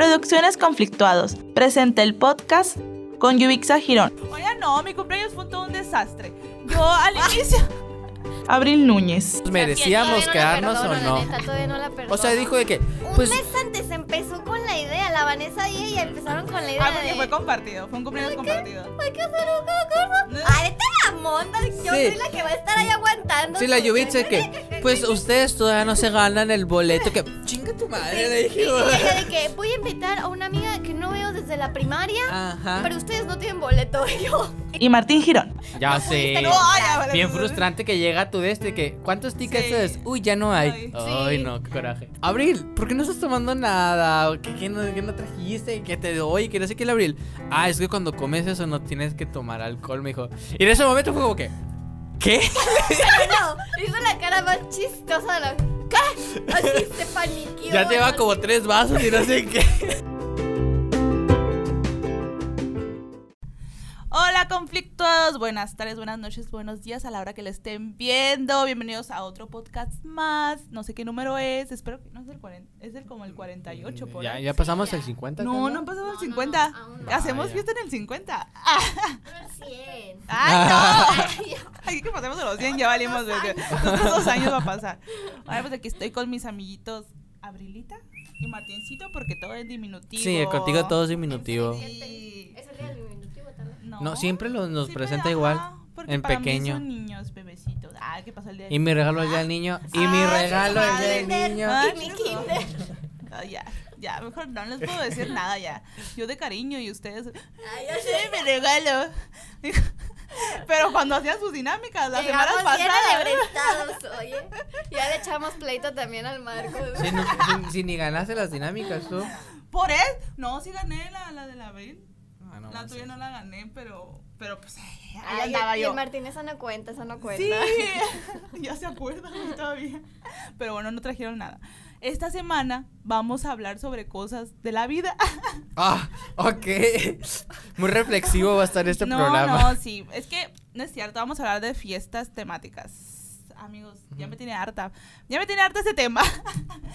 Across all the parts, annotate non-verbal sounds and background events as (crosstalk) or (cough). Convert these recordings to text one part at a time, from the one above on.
Producciones Conflictuados. Presenta el podcast con Yubixa Girón. Oye, no, mi cumpleaños fue todo un desastre. Yo al inicio. (laughs) Abril Núñez. ¿Merecíamos quedarnos o no? O sea, dijo de que, Un pues, mes antes empezó con la idea, la Vanessa y ella empezaron con la idea Ah, porque de... fue compartido. Fue un cumpleaños compartido. Hay que hacer un la monda, yo Sí. soy la que va a estar ahí aguantando. sí, la Yubitsa que, (laughs) pues ustedes todavía no se ganan el boleto, que tu madre, le Y dije. de que voy a invitar a una amiga que no veo desde la primaria, Ajá. pero ustedes no tienen boleto. Y (laughs) yo, Y Martín Girón. Ya sé. No, ya, vale, Bien frustrante que llega tu de este que ¿cuántos tickets Sí. es? Uy, ya no hay. Ay. Ay, Sí. no, qué coraje. Abril, ¿por qué no estás tomando nada? ¿Qué, qué no, qué no trajiste? ¿Qué te doy? Que no sé qué el Abril. Ah, es que cuando comes eso no tienes que tomar alcohol, me dijo. Y en ese momento fue como que ¿Qué? (laughs) no, hizo la cara más chistosa de la... Así se paniqueó. Ya te lleva como tres vasos y no sé qué. Hola, conflictuados. Buenas tardes, buenas noches, buenos días a la hora que le estén viendo. Bienvenidos a otro podcast más. No sé qué número es. Espero que no es el 40. Es el como el 48 por Ya, ahí. ya pasamos el 50. No, no han pasado el No, no, 50. aún no. Hacemos Vaya. fiesta en el 50. Pero 100. ¡Ay, (laughs) no! Aquí que pasemos a los 100 ya valimos. dos años va a pasar. Ahora pues aquí estoy con mis amiguitos Abrilita y Martincito porque todo es diminutivo. Sí, contigo todo es diminutivo. Sí. ¿Es el día del? No, siempre lo- nos Siempre, presenta ajá, igual, porque en para pequeño. Mí son niños, bebecitos. Ah, ¿qué pasó el día de Y mi regalo el día del niño. Y mi Ah, regalo el día del niño. Ah, Y mi kinder. Ah, (laughs) ya, ya, mejor no les puedo decir (laughs) nada ya. Yo de cariño y ustedes. Ay, ya Sí, sé. me regalo. (laughs) Pero cuando hacían sus dinámicas, las Llegamos semanas pasadas. oye. Ya le echamos pleito también al Marco. Si, no- si- si ni ganaste las dinámicas tú. Por él. No, sí gané la, la de la abril. Ah, no la tuya no la gané, pero. Pero pues. Ahí Ay, andaba y yo. el Martín, eso no cuenta, eso no cuenta. Sí, (laughs) (laughs) ya se acuerdan todavía. Pero bueno, no trajeron nada. Esta semana vamos a hablar sobre cosas de la vida. (laughs) Ah, ok. Muy reflexivo va a estar este no, programa. no, sí. Es que no es cierto, vamos a hablar de fiestas temáticas. Amigos, ya me tiene harta. Ya me tiene harta ese tema.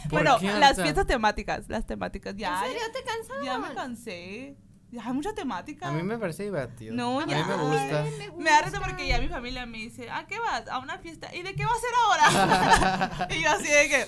¿Por bueno, qué las fiestas temáticas, las temáticas. Ya, ¿En serio te cansaron? ya me cansé. Hay mucha temática. A mí me parece divertido. No, a ya. mí me gusta. Ay, Me da risa porque ya mi familia me dice, ¿a qué vas? A una fiesta. ¿Y de qué va a ser ahora? (laughs) y yo así de que,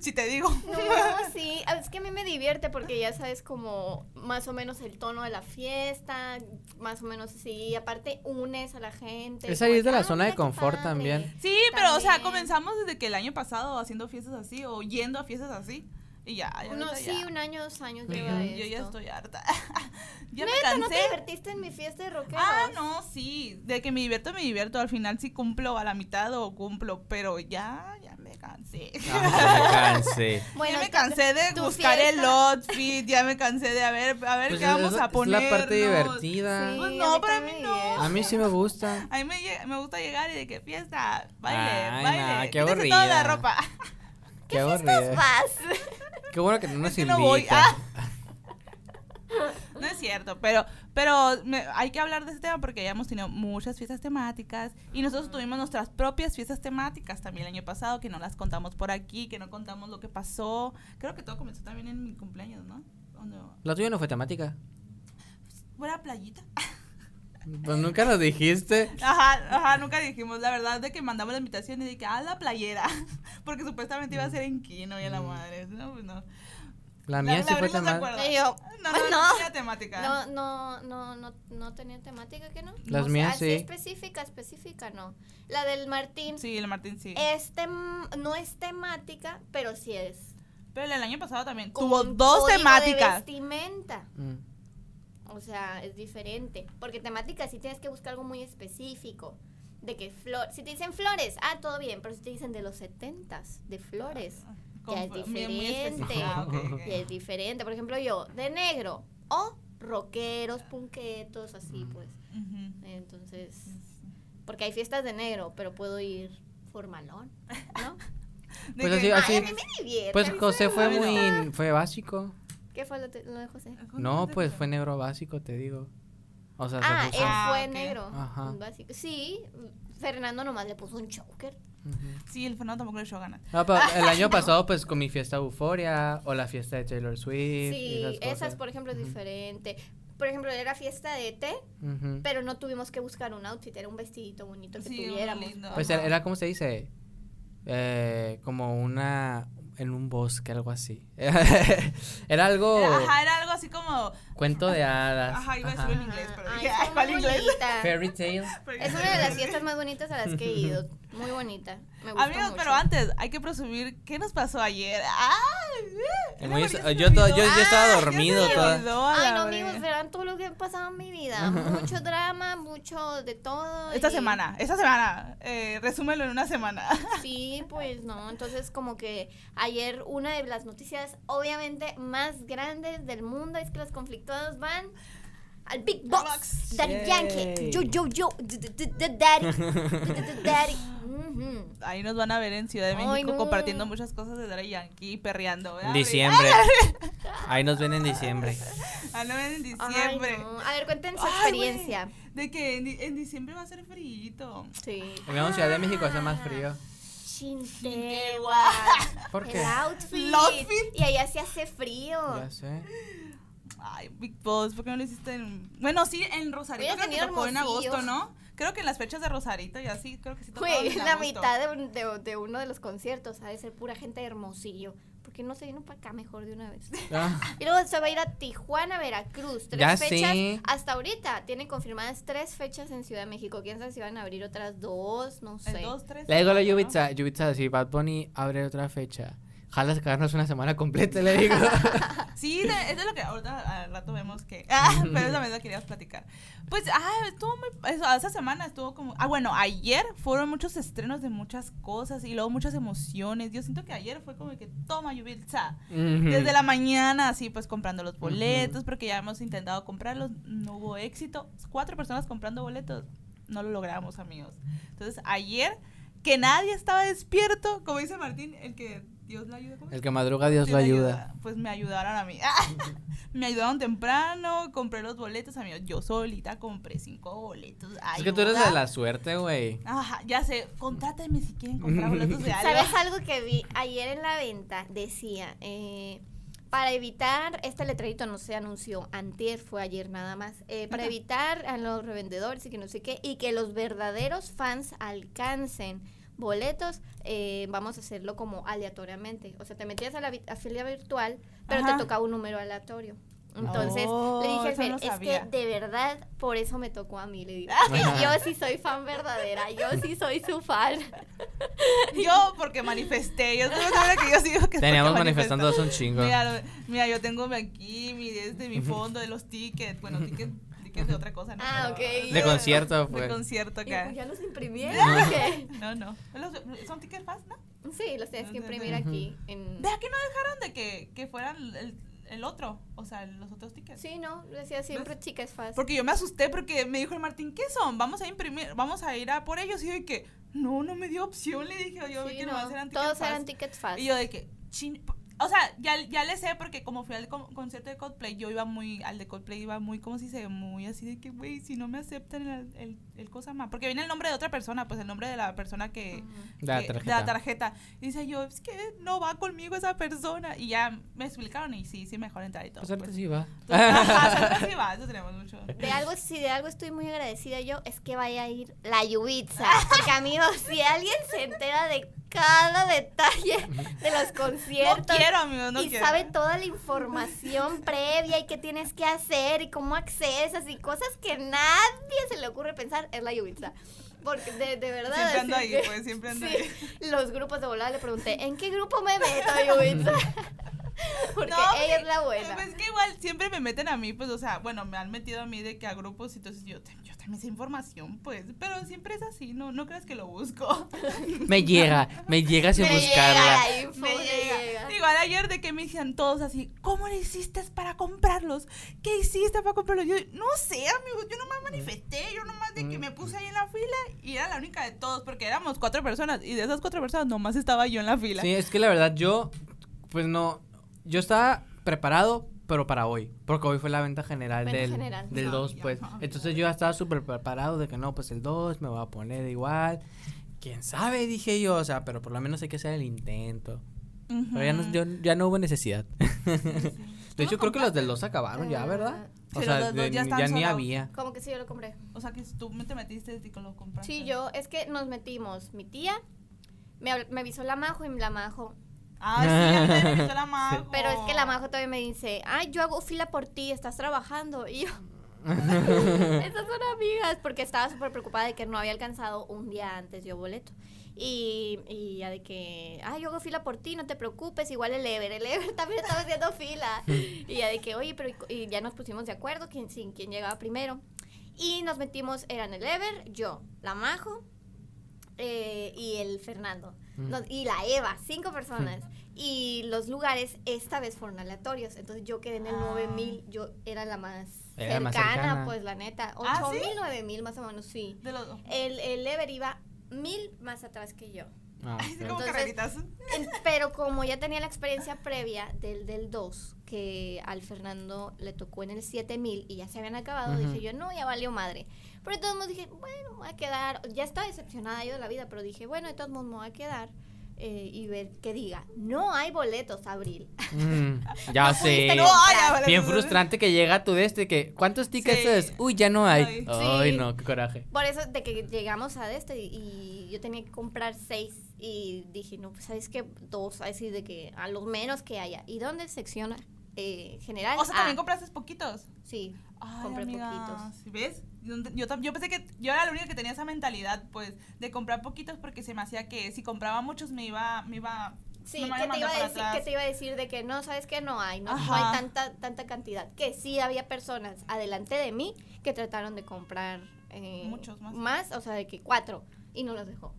si te digo. No, sí, es que a mí me divierte porque ya sabes como más o menos el tono de la fiesta, más o menos sí, aparte unes a la gente. Es salir de la ah, zona de mira qué confort también. Sí, pero o sea, comenzamos desde que el año pasado haciendo fiestas así o yendo a fiestas así. Y ya, ya. Uno, ahorita sí, ya. un año, dos años Yo- lleva Yo ya esto. estoy harta. (laughs) ya me Neta, ¿no cansé. te divertiste en mi fiesta de rockeros? Ah, no, sí. De que me divierto, me divierto. Al final sí cumplo a la mitad o cumplo, pero ya, ya me cansé. Ah, me cansé. Bueno, ya me cansé (laughs) de buscar el fiesta- outfit, ya me cansé de a ver, a ver Pues qué es- vamos es- a es poner. la parte divertida. Sí, Pues no, para mí me no. A mí sí me gusta. A mí me, llega- me gusta llegar y de que fiesta, baile, Ay, baile. no, qué quítese toda la aburrida. ropa. Qué aburrido. Vas. (laughs) Qué bueno que no nos Es que no voy. Ah. (laughs) No es cierto, pero, pero me- hay que hablar de este tema porque ya hemos tenido muchas fiestas temáticas y nosotros tuvimos nuestras propias fiestas temáticas también el año pasado que no las contamos por aquí, que no contamos lo que pasó. Creo que todo comenzó también en mi cumpleaños, ¿no? La tuya no fue temática. fue la playita. (laughs) Pues nunca nos dijiste. Ajá, ajá, nunca dijimos la verdad de que mandamos la invitación y de que a la playera, (laughs) porque supuestamente iba a ser en Kino y a la madre. No, pues no. La mía sí fue Abril no se temática. No, no, no, no. tenía temática. No, no, no, no, no tenía temática, ¿que no? Las O sea, mías así sí. específica, específica, no. La del Martín Sí, el Martín sí. es tem- no es temática, pero sí es. Pero el año pasado también con tuvo dos código de temáticas. vestimenta. Mm. O sea, es diferente. Porque temática sí tienes que buscar algo muy específico. De que flor, si te dicen flores, ah, todo bien, pero si te dicen de los setentas, de flores, Con ya es fl- muy- muy diferente. Ah, (laughs) ya es diferente. Por ejemplo, yo, de negro, o rockeros, punquetos, así pues. Entonces, porque hay fiestas de negro, pero puedo ir formalón, ¿no? (laughs) Pues así- Ay, a mí me divierte. Pues José fue muy. Fue básico. ¿Qué fue lo, te- lo de José? No, pues fue negro básico, te digo. O sea, se Ah, puso- él Ah, fue ok. negro. Ajá. básico. Sí, Fernando nomás le puso un choker. Sí, el Fernando tampoco le echó ganas. No, pero (laughs) el año pasado, pues con mi fiesta Euforia o la fiesta de Taylor Swift. Sí, esas por ejemplo, es diferente. Por ejemplo, era fiesta de té, Ujú. pero no tuvimos que buscar un outfit, era un vestidito bonito que Sí, tuviéramos. lindo. Pues Ajá. era, era, ¿cómo se dice? Eh, como una. En un bosque, algo así. (laughs) era algo. Era- Ajá, era algo así como. Cuento de hadas. Ajá, iba a decirlo en inglés, pero Ay, dije, está ay, ¿cuál muy inglés? bonita. (laughs) Fairy tale. Es una de las fiestas (laughs) más bonitas a las que he ido. Muy bonita. Me gustó Amigos, mucho. pero antes hay que presumir qué nos pasó ayer. ¡Ay! Muy- yo to- yo- olvidó. yo estaba ya dormido toda- Ay, no, amigos, verán todo lo que ha pasado en mi vida. Mucho drama, mucho de todo. Esta y- semana, esta semana, eh, resúmelo en una semana. Sí, pues no. Entonces, como que ayer una de las noticias, obviamente, más grandes del mundo es que los conflictuados van al Big Box. Box. Daddy Yay. Yankee. Yo, yo, yo. Daddy. (laughs) Daddy. Ahí nos van a ver en Ciudad de Ay, México no. compartiendo muchas cosas de Daddy Yankee y perreando. ¿verdad? Diciembre. (laughs) Ahí nos ven en diciembre. Ah, no, en Ay, diciembre. no. A ver, cuenten su Ay, experiencia. De que en, en diciembre va a ser frío. Sí. En Ciudad de México hace más frío. Chintegua. (laughs) ¿Por qué? El outfit. El outfit. Y allá se hace frío. Ya sé. Ay, Big Boss, ¿por qué no lo hiciste en...? Bueno, sí, en Rosarito creo que tocó en agosto, ¿no? Creo que en las fechas de Rosarito y así, creo que sí tocó Güey, en la agosto. mitad de, un- de, de uno de los conciertos ha de ser pura gente de Hermosillo. ¿Por qué no se vino para acá mejor de una vez? Ah, (laughs) Y luego se va a ir a Tijuana, Veracruz. Tres Ya fechas. sé. Hasta ahorita tienen confirmadas tres fechas en Ciudad de México. ¿Quién sabe si van a abrir otras dos? No sé. El 2, 3. Le digo a la Yubitsa, Yubitsa, si Bad Bunny abre otra fecha, jalas quedarnos una semana completa, le digo. (laughs) Sí, es de lo que ahorita al rato vemos que. (laughs) Ah, pero vez la querías platicar. Pues, ah, estuvo muy. Eso, esa semana estuvo como. Ah, bueno, ayer fueron muchos estrenos de muchas cosas y luego muchas emociones. Yo siento que ayer fue como que toma, Yubilza. Desde la mañana, así pues comprando los boletos, porque ya hemos intentado comprarlos, no hubo éxito. Cuatro personas comprando boletos, no lo logramos, amigos. Entonces, ayer, que nadie estaba despierto, como dice Martín, el que Dios lo ayuda. ¿cómo? El que madruga, Dios Sí, lo ayuda. Pues me ayudaron a mí. (laughs) me ayudaron temprano, compré los boletos, amigos. Yo solita compré cinco boletos. Es que tú eres Ayuda. de la suerte, güey. Ajá, ya sé, contrátenme si quieren comprar boletos de (laughs) algo. ¿Sabes algo que vi ayer en la venta? Decía, eh, para evitar, este letrerito no se anunció, antier fue ayer nada más, eh, para evitar a los revendedores y que no sé qué, y que los verdaderos fans alcancen boletos, eh, vamos a hacerlo como aleatoriamente. O sea, te metías a la vi- afiliada virtual, pero Ajá. te tocaba un número aleatorio. Entonces Oh, le dije al eso Fer, no es sabía. que de verdad por eso me tocó a mí, le que (laughs) yo sí soy fan verdadera, yo sí soy su fan. (laughs) Yo porque manifesté, yo que yo sigo que Teníamos manifestando hace un chingo. Mira, mira, yo tengo aquí mi desde mi fondo de los tickets, bueno, tickets, tickets de otra cosa, ¿no? Ah, Pero- ok. De concierto, De pues. concierto Y, acá. pues, ¿Ya los imprimieron? No, (laughs) no. Los- ¿Son tickets fast, no? Sí, los tienes que imprimir aquí. En... Vea que no dejaron de que, que fueran el, el otro, o sea, los otros tickets. Sí, no, decía siempre chicas fast. Porque yo me asusté porque me dijo el Martín, ¿qué son? Vamos a imprimir, vamos a ir a por ellos. Y yo de que, no, no me dio opción, le dije yo, Sí, que no, nomás eran tickets todos fast. eran tickets fast. Y yo de que, chin, o sea, ya, ya le sé porque como fui al con- concierto de Coldplay, yo iba muy, al de Coldplay iba muy, ¿cómo se dice? Muy así de que, güey, si no me aceptan el, el, el cosa más. Porque viene el nombre de otra persona, pues el nombre de la persona que... La que- de tarjeta. la tarjeta. Y dice yo, es que no va conmigo esa persona. Y ya me explicaron y sí, sí, mejor entrar y todo. Pues ahorita pues. sí va. Ajá, (laughs) Santa sí va, eso tenemos mucho. De algo, si de algo estoy muy agradecida yo, es que vaya a ir la Yubitsa. (laughs) Porque amigos, si alguien se entera de cada detalle de los No conciertos quiero, amigos, no y quiero. sabe toda la información previa y qué tienes que hacer y cómo accesas y cosas que nadie se le ocurre pensar, es la Yubitsa. Porque de, de verdad. Siempre ando ahí, que- pues, siempre ando sí, ahí. Los grupos de volada le pregunté, ¿en qué grupo me meto, Yubitsa? (laughs) (laughs) Porque No, ella sí, es la buena. Pues es que igual siempre me meten a mí, pues, o sea, bueno, me han metido a mí de que a grupos, y entonces yo, yo también sé información, pues, pero siempre es así, no, no creas que lo busco. (laughs) Me llega, me llega sin Me buscarla. llega info, me me llega. llega. Igual ayer de que me decían todos así, ¿cómo le hiciste para comprarlos? ¿Qué hiciste para comprarlos? Yo, no sé, amigos, yo nomás manifesté, yo nomás de que me puse ahí en la fila y era la única de todos, porque éramos cuatro personas, y de esas cuatro personas nomás estaba yo en la fila. Sí, es que la verdad yo, pues no, yo estaba preparado, pero para hoy, porque hoy fue la venta general Venta del, general. del 2, ya. pues. Entonces yo ya estaba súper preparado de que no, pues el 2 me voy a poner igual. quién sabe, dije yo, o sea, pero por lo menos hay que hacer el intento. Pero ya no, yo- ya no hubo necesidad. (laughs) ¿Tú De hecho, creo que los del 2 acabaron ya, ¿verdad? O Sí, sea, los del dos de- ya ya, ni había. Como que sí, yo lo compré. O sea, que tú me te metiste y lo compraste. Sí, yo, es que nos metimos, mi tía, me, me avisó la Majo y la Majo. Ah, sí, a mí también me gustó la Majo. Pero es que la Majo todavía me dice, ay, yo hago fila por ti, estás trabajando. Y yo, (laughs) esas son amigas, porque estaba súper preocupada de que no había alcanzado un día antes yo boleto. Y, y ya de que, ay, yo hago fila por ti, no te preocupes, igual el Ever, el Ever (laughs) también estaba haciendo fila. (laughs) Y ya de que, oye, pero y, y ya nos pusimos de acuerdo quién, sin quién llegaba primero. Y nos metimos, eran el Ever, yo, la Majo eh, y el Fernando. Nos- y la Eva, cinco personas. Y los lugares esta vez fueron aleatorios. Entonces yo quedé en el Ah. 9000, yo era la más Era la más cercana, pues la neta. ¿Ah, sí? 8000, 9000 más o menos, sí. De los dos. El, el Ever iba mil más atrás que yo. Ah, como Entonces-. En- Pero como ya tenía la experiencia previa del del 2, que al Fernando le tocó en el 7000 y ya se habían acabado, dije yo, no, ya valió madre. Pero de todos modos dije, bueno, me voy a quedar. Ya estaba decepcionada yo de la vida, pero dije, bueno, de todos modos me voy a quedar eh, y ver que diga, no hay boletos, Abril. Mm, (laughs) ya No sé. No, ay, ya, vale, Bien frustrante que llega tu de este que ¿cuántos tickets Sí. es? Uy, ya no hay. Ay. Sí. no, qué coraje. Por eso de que llegamos a este y, y yo tenía que comprar seis y dije, no, pues sabes que dos, así de que a los menos que haya. ¿Y dónde secciona? Eh, general. O sea, A. también compraste poquitos. Sí, Ay, compré amiga, poquitos. ¿sí ¿Ves? Yo, yo, yo pensé que yo era la única que tenía esa mentalidad, pues, de comprar poquitos porque se me hacía que si compraba muchos me iba, me iba, Sí, me que te, iba a decir, que te iba a decir de que no, sabes que no hay, no, no hay tanta, tanta cantidad. Que sí había personas adelante de mí que trataron de comprar eh, Muchos más. o sea, de que cuatro, y no los dejó.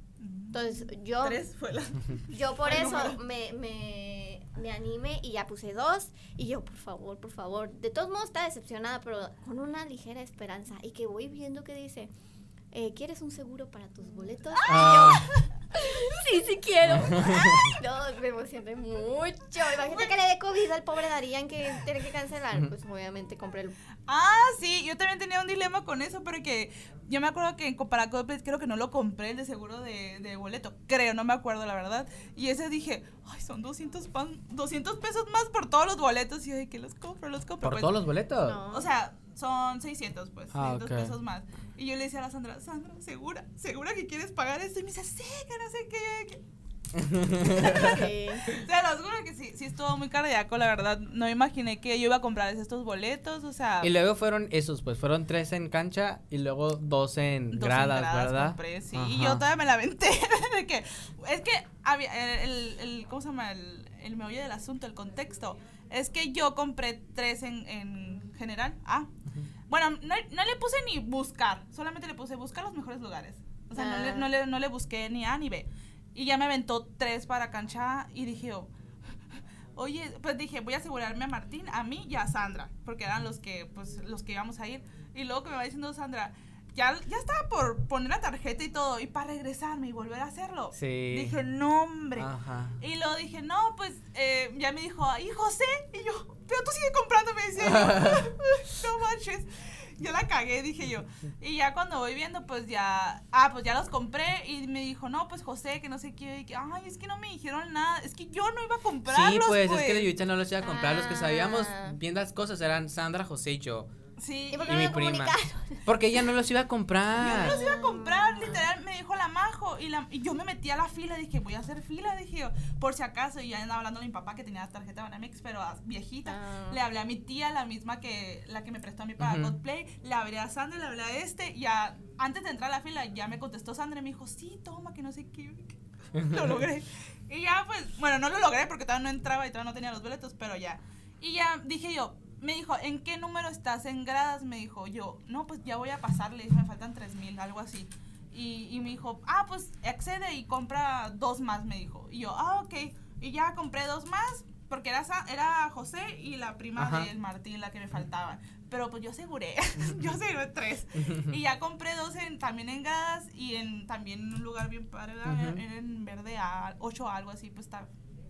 Entonces yo, Tres fue la... yo por (laughs) eso me, me, me animé y ya puse dos. Y yo, por favor, por favor. De todos modos estaba decepcionada, pero con una ligera esperanza. Y que voy viendo que dice, eh, ¿quieres un seguro para tus boletos? Ah, (laughs) Sí, sí quiero. (laughs) Ay, no, me emocioné mucho. Imagínate que le dé COVID al pobre Darían que tiene que cancelar. Pues obviamente compré el... Ah, sí, yo también tenía un dilema con eso, porque yo me acuerdo que para Coldplay creo que no lo compré el de seguro de, de boleto, creo, no me acuerdo la verdad. Y ese dije, ay, son 200, pan, 200 pesos más por todos los boletos. Y yo, ay, que los compro, los compro. ¿Por Pues, todos los boletos? No. O sea, son 600, pues, Ah, 600 ok. pesos más. Y yo le decía a la Sandra, Sandra, ¿segura? ¿Segura que quieres pagar esto? Y me dice, sí, que no sé qué. que-". Sí. (laughs) O sea, los juro que sí, sí estuvo muy cardíaco, la verdad. No imaginé que yo iba a comprar estos boletos, o sea... Y luego fueron esos, pues fueron tres en cancha y luego dos en dos gradas, entradas ¿verdad? compré, sí. Ajá. Y yo todavía me la aventé (laughs) de que es que había el, el, el- ¿cómo se llama? El, el meollo del asunto, el contexto. Es que yo compré tres en, en general. Ah. Bueno, no, no le puse ni buscar, solamente le puse buscar los mejores lugares. O sea, no, le, Ah. no, le, no le busqué ni A ni B. Y ya me aventó tres para cancha y dije yo, Oye, pues dije, voy a asegurarme a Martín, a mí y a Sandra, porque eran los que, pues, los que íbamos a ir. Y luego que me va diciendo Sandra, ya, ya estaba por poner la tarjeta y todo, y para regresarme y volver a hacerlo. Sí. Dije, no, hombre. Ajá. Y luego dije, no, pues, eh, ya me dijo, ¿y José? Y yo, pero tú sigue comprando, me decía yo. (laughs) (laughs) no manches. Yo la cagué, dije yo. Y ya cuando voy viendo, pues ya, ah, pues ya los compré y me dijo, no, pues José, que no sé qué, y que, ay, es que no me dijeron nada, es que yo no iba a comprarlos, Sí, pues, pues. es que la Yuvitsa no los iba a comprar. Los que sabíamos Ah. bien las cosas eran Sandra, José y yo. Sí, ¿Y por Y qué no mi me prima. comunicaron? (laughs) Porque ella no los iba a Yo comprar. no los iba a comprar, literal, me dijo la majo. Y, la, y yo me metí a la fila, dije, voy a hacer fila, dije yo, por si acaso. Y ya andaba hablando a mi papá que tenía la tarjeta de Banamex, pero viejita. Ah. Le hablé a mi tía, la misma que la que me prestó a mí para Ujú. Cosplay. Le hablé a Sandra, le hablé a este. Y ya, antes de entrar a la fila, ya me contestó Sandra y me dijo, sí, toma, que no sé qué. (laughs) lo logré. Y ya, pues, bueno, no lo logré porque todavía no entraba y todavía no tenía los boletos, pero ya. Y ya dije yo, me dijo, ¿en qué número estás en gradas? Me dijo yo, no, pues ya voy a pasarle, me faltan 3000, algo así. Y, y me dijo, ah, pues accede y compra dos más, me dijo. Y yo, ah, ok. Y ya compré dos más, porque era, era José y la prima Ajá. del Martín la que me faltaban. Pero pues yo aseguré, (laughs) yo aseguré tres. (laughs) Y ya compré dos en, también en gradas y en también en un lugar bien padre. Ujú. Era en verde a 8 algo así, pues está,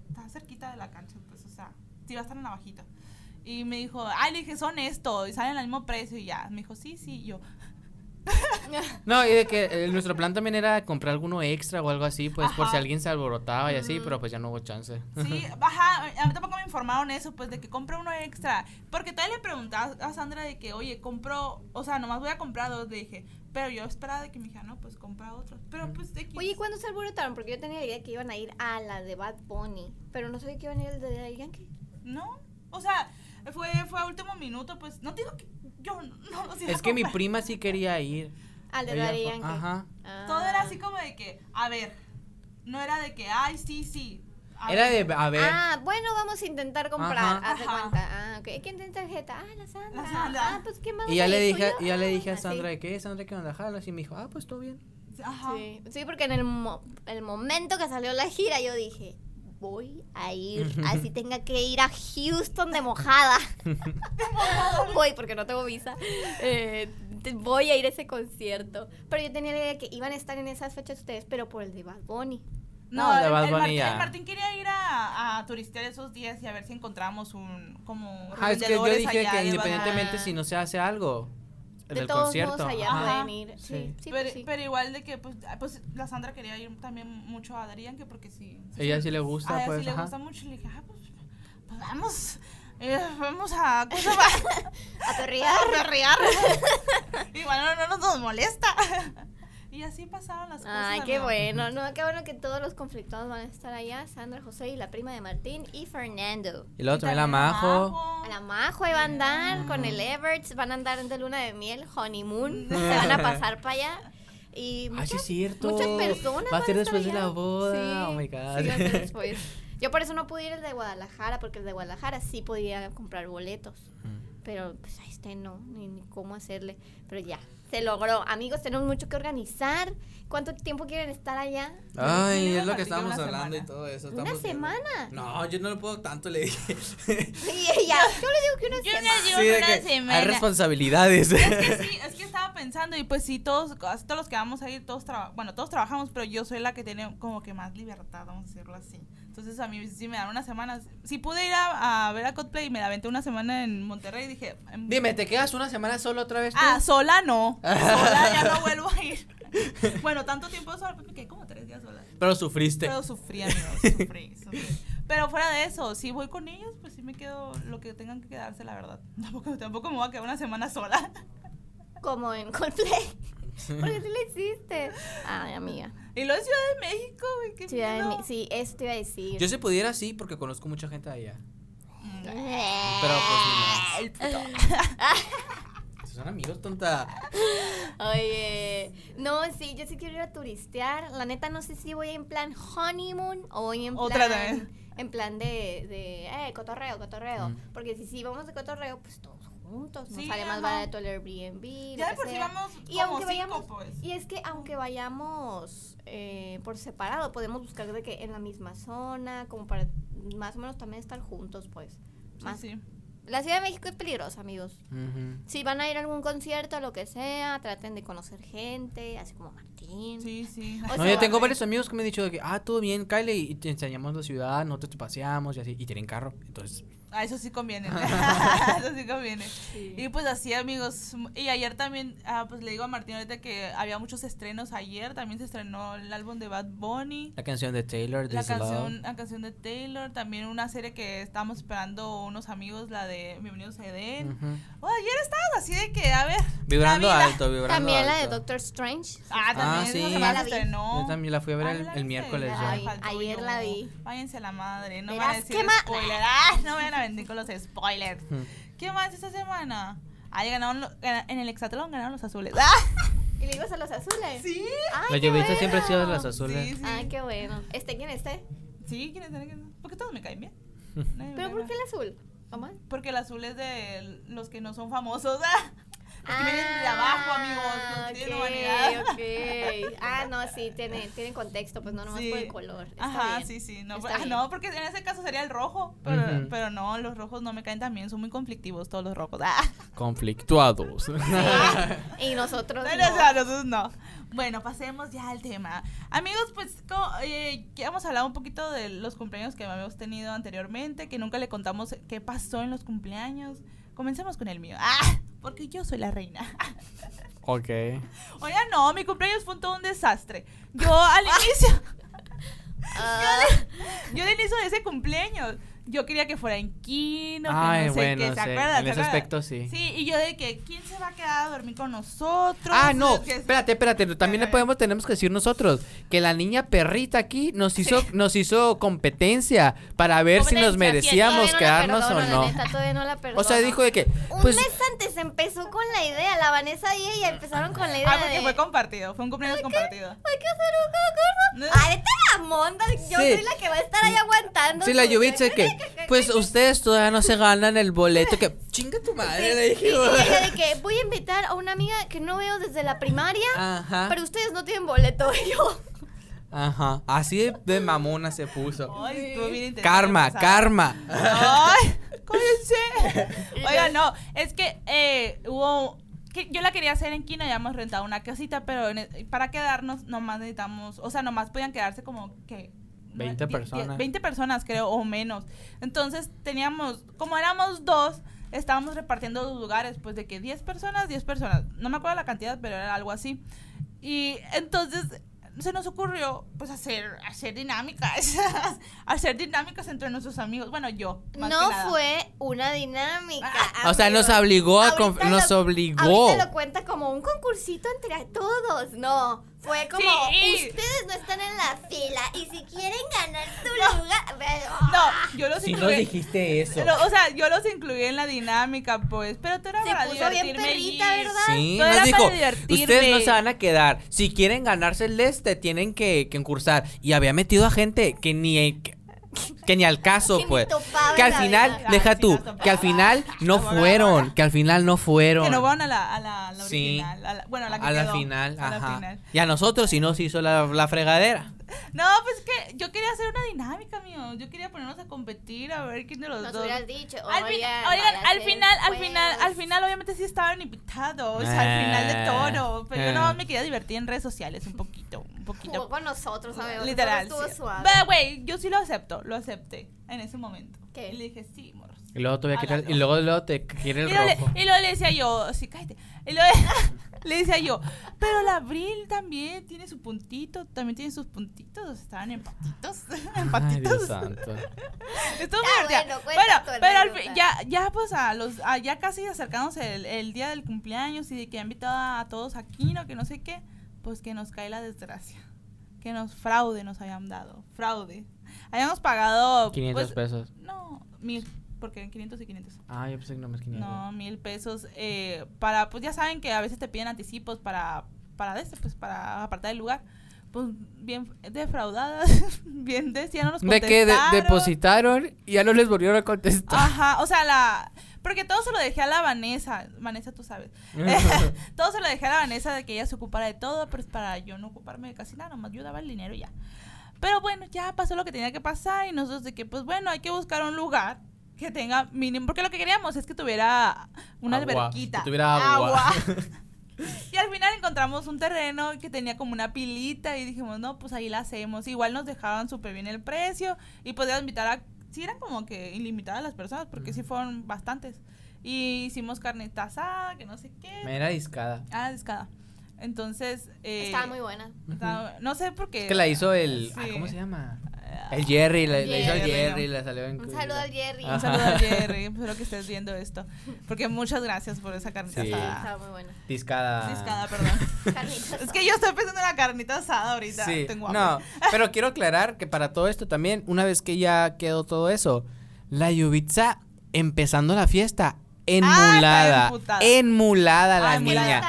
está cerquita de la cancha, pues, o sea, sí va a estar en la bajita. Y me dijo, ay, le dije, son esto, y salen al mismo precio y ya. Me dijo, sí, sí, y yo, (laughs) No, y de que eh, nuestro plan también era comprar alguno extra o algo así, pues por si alguien se alborotaba y así, pero pues ya no hubo chance. Sí, ajá, a mí tampoco me informaron eso, pues de que compre uno extra. Porque todavía le preguntaba a Sandra de que, oye, compro, o sea, nomás voy a comprar dos, le dije. Pero yo esperaba de que me dijera, no, pues compra otros. Pero pues de que. Oye, ¿y cuándo se alborotaron? Porque yo tenía la idea que iban a ir a la de Bad Bunny. Pero no sabía que iban a ir al de Daddy Yankee. No, o sea, fue, fue a último minuto, pues no digo que yo no lo Es que mi prima sí (laughs) quería ir. Al de Daddy fue- Yankee. Ajá. Ah. Todo era así como de que, a ver, no era de que, ay, sí, sí. a Era ver. de, a ver, Ah, bueno, vamos a intentar comprar. Ajá. Haz de Ajá. cuenta. Ah, ok. ¿Quién tiene tarjeta? Ah, la Sandra. La Sandra. Ah, pues ¿quién más? y ya le ¿Tú dije, y ya le Ah, dije a así. Sandra de que, Sandra, ¿qué onda? Jalas? Y me dijo, ah, pues todo bien. Ajá. Sí, sí, porque en el, mo- el momento que salió la gira yo dije, voy a ir, así tenga que ir a Houston de mojada. (laughs) (laughs) voy porque no tengo visa. Eh, voy a ir a ese concierto. Pero yo tenía la idea de que iban a estar en esas fechas ustedes, pero por el de Bad Bunny. No, No, de el, Martín, el Martín quería ir a, a turistear esos días y a ver si encontramos un como Ah, es que yo dije que Bad independientemente si no se hace algo De del todos concierto. modos allá ajá. pueden ir. Sí, Sí. sí, pero, pues sí. pero igual de que pues, ah, pues la Sandra quería ir también mucho a Darían que porque sí. Ella sí le gusta, a ella pues, sí le gusta mucho y le dije, ah, pues, pues vamos. eh, vamos a ¿cómo se llama? (laughs) A perrear. a perrear. (laughs) Igual no, no nos molesta. Y así pasaron las cosas. Ay, qué bueno. No, qué bueno que todos los conflictados van a estar allá. Sandra, José y la prima de Martín y Fernando. Y luego Y también la Majo. A la Majo ahí va a andar con el Everts, van a andar de luna de miel, honeymoon, (laughs) se van a pasar para allá. Y Ah, sí, muchas, es cierto. muchas personas. Va a ser después de la boda. Sí, Oh my God. sí, va a ser después. (laughs) Yo por eso no pude ir al de Guadalajara, porque el de Guadalajara sí podía comprar boletos. Pero pues a este no, ni, ni cómo hacerle. Pero ya, se logró. Amigos, tenemos mucho que organizar. ¿Cuánto tiempo quieren estar allá? Ay, es lo que estábamos hablando y semana. todo eso. ¿Una viendo. semana? No, yo no lo puedo tanto, le dije. Y ella, yo le digo que una Yo le semana. digo Sí, una que semana. hay responsabilidades. Es que (laughs) sí, es que estaba pensando y pues sí, todos, todos los que vamos a ir, todos bueno, todos trabajamos, pero yo soy la que tiene como que más libertad, vamos a decirlo así. Entonces a mí sí me dan unas semanas. Si pude ir a, a ver a Coldplay y me la aventé una semana en Monterrey, dije... em, Dime, ¿te quedas una semana solo otra vez tú? Ah, sola no. (laughs) Sola ya no vuelvo a ir. Bueno, tanto tiempo sola, pues me quedé como tres días sola. Pero sufriste. Pero sufrí, amigos, (laughs) sufrí, sufrí. Pero fuera de eso, si voy con ellos, pues sí me quedo lo que tengan que quedarse, la verdad. (laughs) Tampoco, tampoco me voy a quedar una semana sola. Como en Coldplay. (laughs) Porque sí lo hiciste. Ay, amiga. Y luego Ciudad de México, güey, qué Ciudad de. Mi- sí, eso te iba a decir. Yo si pudiera sí, porque conozco mucha gente de allá. Mm. Pero pues ni. Son amigos, tonta. Oye, no, sí, yo sí quiero ir a turistear. La neta, no sé si voy en plan honeymoon o voy en Otra plan. también. En plan de, de, eh, cotorreo, cotorreo. Mm. Porque si sí vamos de cotorreo, pues todos juntos. Nos Sí, sale más barato el Airbnb. Ya de por sí vamos Y como aunque cinco, vayamos, pues. y es que aunque vayamos eh, por separado, podemos buscar de que en la misma zona, como para más o menos también estar juntos, pues. Sí, Más. sí. La Ciudad de México es peligrosa, amigos. Si van a ir a algún concierto, lo que sea, traten de conocer gente, así como Sí, sí. O No, sea, yo tengo varios amigos que me han dicho de que, ah, todo bien, Kyle, y te enseñamos la ciudad, nosotros te paseamos y así, y tienen carro. Entonces, Ah, eso sí conviene. (laughs) (laughs) eso sí conviene. Sí. Y pues así, amigos. Y ayer también, ah, pues le digo a Martín ahorita que había muchos estrenos ayer. También se estrenó el álbum de Bad Bunny. la canción de Taylor, La canción, la canción de Taylor, también una serie que estábamos esperando unos amigos, la de Bienvenidos a Edén. Ujú. Oh, ayer estabas así de que, a ver. Vibrando alto, vibrando También la de alto. Doctor Strange. Ah, también Ah, sí. la se vi. estrenó. Yo también la fui a ver Ah, el, ¿la el miércoles La ya. Faltó ayer la vi. Váyanse a la madre, no van a decir spoiler. Ah, no me van a venir con los spoilers. ¿Qué más esta semana? Ay, ganaron, lo- gana- en el Exatlón ganaron los azules. (laughs) ¡Ah! ¿Y le ibas a los azules? Sí. Ay, La lluvia siempre ha sido de bueno. las azules. Sí, sí. Ay, qué bueno. ¿Este quién esté? Sí, ¿quiénes tienen que Porque todos me caen bien. (laughs) Me ¿Pero por qué el azul? ¿Cómo? Porque el azul es de los que no son famosos. ¡Ah! (laughs) Los que vienen de abajo, amigos. Los que tienen humanidad. ok, ok. Ah, no, sí, tiene, tiene contexto, pues no nomás Sí. por el color. Está Ajá, bien. sí, sí. No, Está ah, bien. no, porque en ese caso sería el rojo. Pero, pero no, los rojos no me caen tan bien. Son muy conflictivos todos los rojos. Ah. (laughs) Conflictuados. (laughs) Y nosotros. No, no. no, no, nosotros no. Bueno, pasemos ya al tema. Amigos, pues como, eh, ya hemos hablado un poquito de los cumpleaños que habíamos tenido anteriormente, que nunca le contamos qué pasó en los cumpleaños. Comencemos con el mío. Ah, porque yo soy la reina. (laughs) Ok. Oiga, no, mi cumpleaños fue todo un desastre. Yo al inicio, (laughs) Ah, yo al inicio de ese cumpleaños, yo quería que fuera en Kino, que Ay, no sé bueno, qué, ¿se sí, acuerdan? en ¿Se ese acuerdan? aspecto sí. Sí, y yo de que, ¿quién se va a quedar a dormir con nosotros? Ah, no, Que- espérate, espérate, también le podemos, tenemos que decir nosotros que la niña perrita aquí nos hizo, nos hizo competencia para ver si nos merecíamos no quedarnos perdono, o la no. neta, todavía no la. (laughs) O sea, dijo de que, Un pues, mes antes empezó con la idea, la Vanessa y ella empezaron con la idea Ah, porque de... fue compartido, fue un cumpleaños compartido. Hay que hacer un concurso. Ay, vete a la monda, yo Sí. soy la que va a estar ahí aguantando. sí, la su- Yubitsa que, (laughs) pues ustedes todavía no se ganan el boleto, que, chinga tu madre, le Y dije. ella de que voy a invitar a una amiga que no veo desde la primaria, Ajá, pero ustedes no tienen boleto. (laughs) Y yo, ajá, así de, de mamona se puso. Ay, estuvo bien interesante Karma, pasar. karma. Ay, cállense. (laughs) Oiga, no, es que eh, hubo. Que yo la quería hacer en Quina, ya hemos rentado una casita, pero en e- para quedarnos nomás necesitamos, o sea, nomás podían quedarse como que 20 die- die- personas. 20 personas, creo, o menos. Entonces teníamos, como éramos dos, estábamos repartiendo los lugares, pues de que 10 personas, 10 personas. No me acuerdo la cantidad, pero era algo así. Y entonces se nos ocurrió, pues, hacer, hacer dinámicas. (laughs) hacer dinámicas entre nuestros amigos. Bueno, yo. más que no nada. fue una dinámica. O sea, nos obligó a, Ahorita nos lo- obligó. Ahorita lo cuenta como un concursito entre todos. No, fue como Sí. ustedes no están en la fila y si quieren ganar su lugar. ve- No, yo los Si no incluí. dijiste eso. Pero, o sea, yo los incluí en la dinámica, pues. Pero tú era Se para puso bien perrita, allí. ¿verdad? Sí, nos dijo, para divertirme. ustedes no se van a quedar. Si quieren ganarse el este, tienen que, que concursar. Y había metido a gente que ni que, que ni al caso, Que pues. topaba Que al final, vida. Ah, deja sí tú, que al final no fueron, que al final no fueron. Que no van a la, a la, a la Sí. original. a la- bueno, a la que a la quedó, final, a la ajá. final. Y a nosotros sí nos hizo la, la fregadera. No, pues que yo quería hacer una dinámica, mío. Yo quería ponernos a competir a ver quién de los Nos dos. hubieras dicho. Al fin- oigan, al final, al final, al final, obviamente sí estaban invitados al final de Eh, todo. Pero yo eh. no me quería divertir en redes sociales un poquito, un Jugó poquito. con nosotros, amigos. Literal. Estuvo sí. suave. Pero, güey, yo sí lo acepto, lo acepté en ese momento. ¿Qué? Y le dije, sí, morros. Y luego todavía quiere- Háganlo. y luego, luego te quiere el Y luego, rojo. le, y luego le decía yo, sí, cállate. Y luego (laughs) le decía yo, pero la Abril también tiene su puntito, también tiene sus puntitos, estaban empatitos, (laughs) Ay, empatitos. Dios santo. (laughs) Estuvo muy divertida. bueno, tu pero al fin- ya, ya pues a los, a ya casi acercándose el, el día del cumpleaños y de que ha invitado a todos aquí, ¿no? Que no sé qué, pues que nos cae la desgracia. Que nos fraude nos hayan dado, fraude. Hayamos pagado... 500 pues, pesos. No, mil, porque 500 y 500. Ah, yo pensé que no más 500. No, mil pesos eh, para, pues ya saben que a veces te piden anticipos para, para este, pues para apartar el lugar. Pues bien defraudadas, (laughs) bien de, ya no nos De que de- contestaron. depositaron y ya no les volvieron a contestar. Ajá, o sea, la... Porque todo se lo dejé a la Vanessa. Vanessa, tú sabes. (laughs) (laughs) todo se lo dejé a la Vanessa de que ella se ocupara de todo, pero es para yo no ocuparme de casi nada, nomás yo daba el dinero y ya. Pero bueno, ya pasó lo que tenía que pasar y nosotros de que, pues bueno, hay que buscar un lugar que tenga mínimo, porque lo que queríamos es que tuviera una Agua, alberquita. que tuviera agua. (laughs) y al final encontramos un terreno que tenía como una pilita y dijimos, no, pues ahí la hacemos. Igual nos dejaban súper bien el precio y podíamos invitar a, sí eran como que ilimitadas las personas, porque sí fueron bastantes. Y hicimos carnita asada, que no sé qué. Me era discada. Ah, discada. Entonces, eh, Estaba muy buena. estaba- no sé por qué. Es que la hizo el. Sí. ah, ¿Cómo se llama? El Jerry, la, la hizo el Jerry. La salió en Un saludo al Jerry. Un saludo a Jerry, espero que estés viendo esto. Porque muchas gracias por esa carnita Sí. asada. Estaba muy buena. Discada. Discada, perdón. Carnitas. es que yo estoy pensando en la carnita asada ahorita. Sí, Tengo hambre. no, pero quiero aclarar que para todo esto también, una vez que ya quedó todo eso, la Yubitsa empezando la fiesta, enmulada, emputada. enmulada la Ah, enmulada. niña.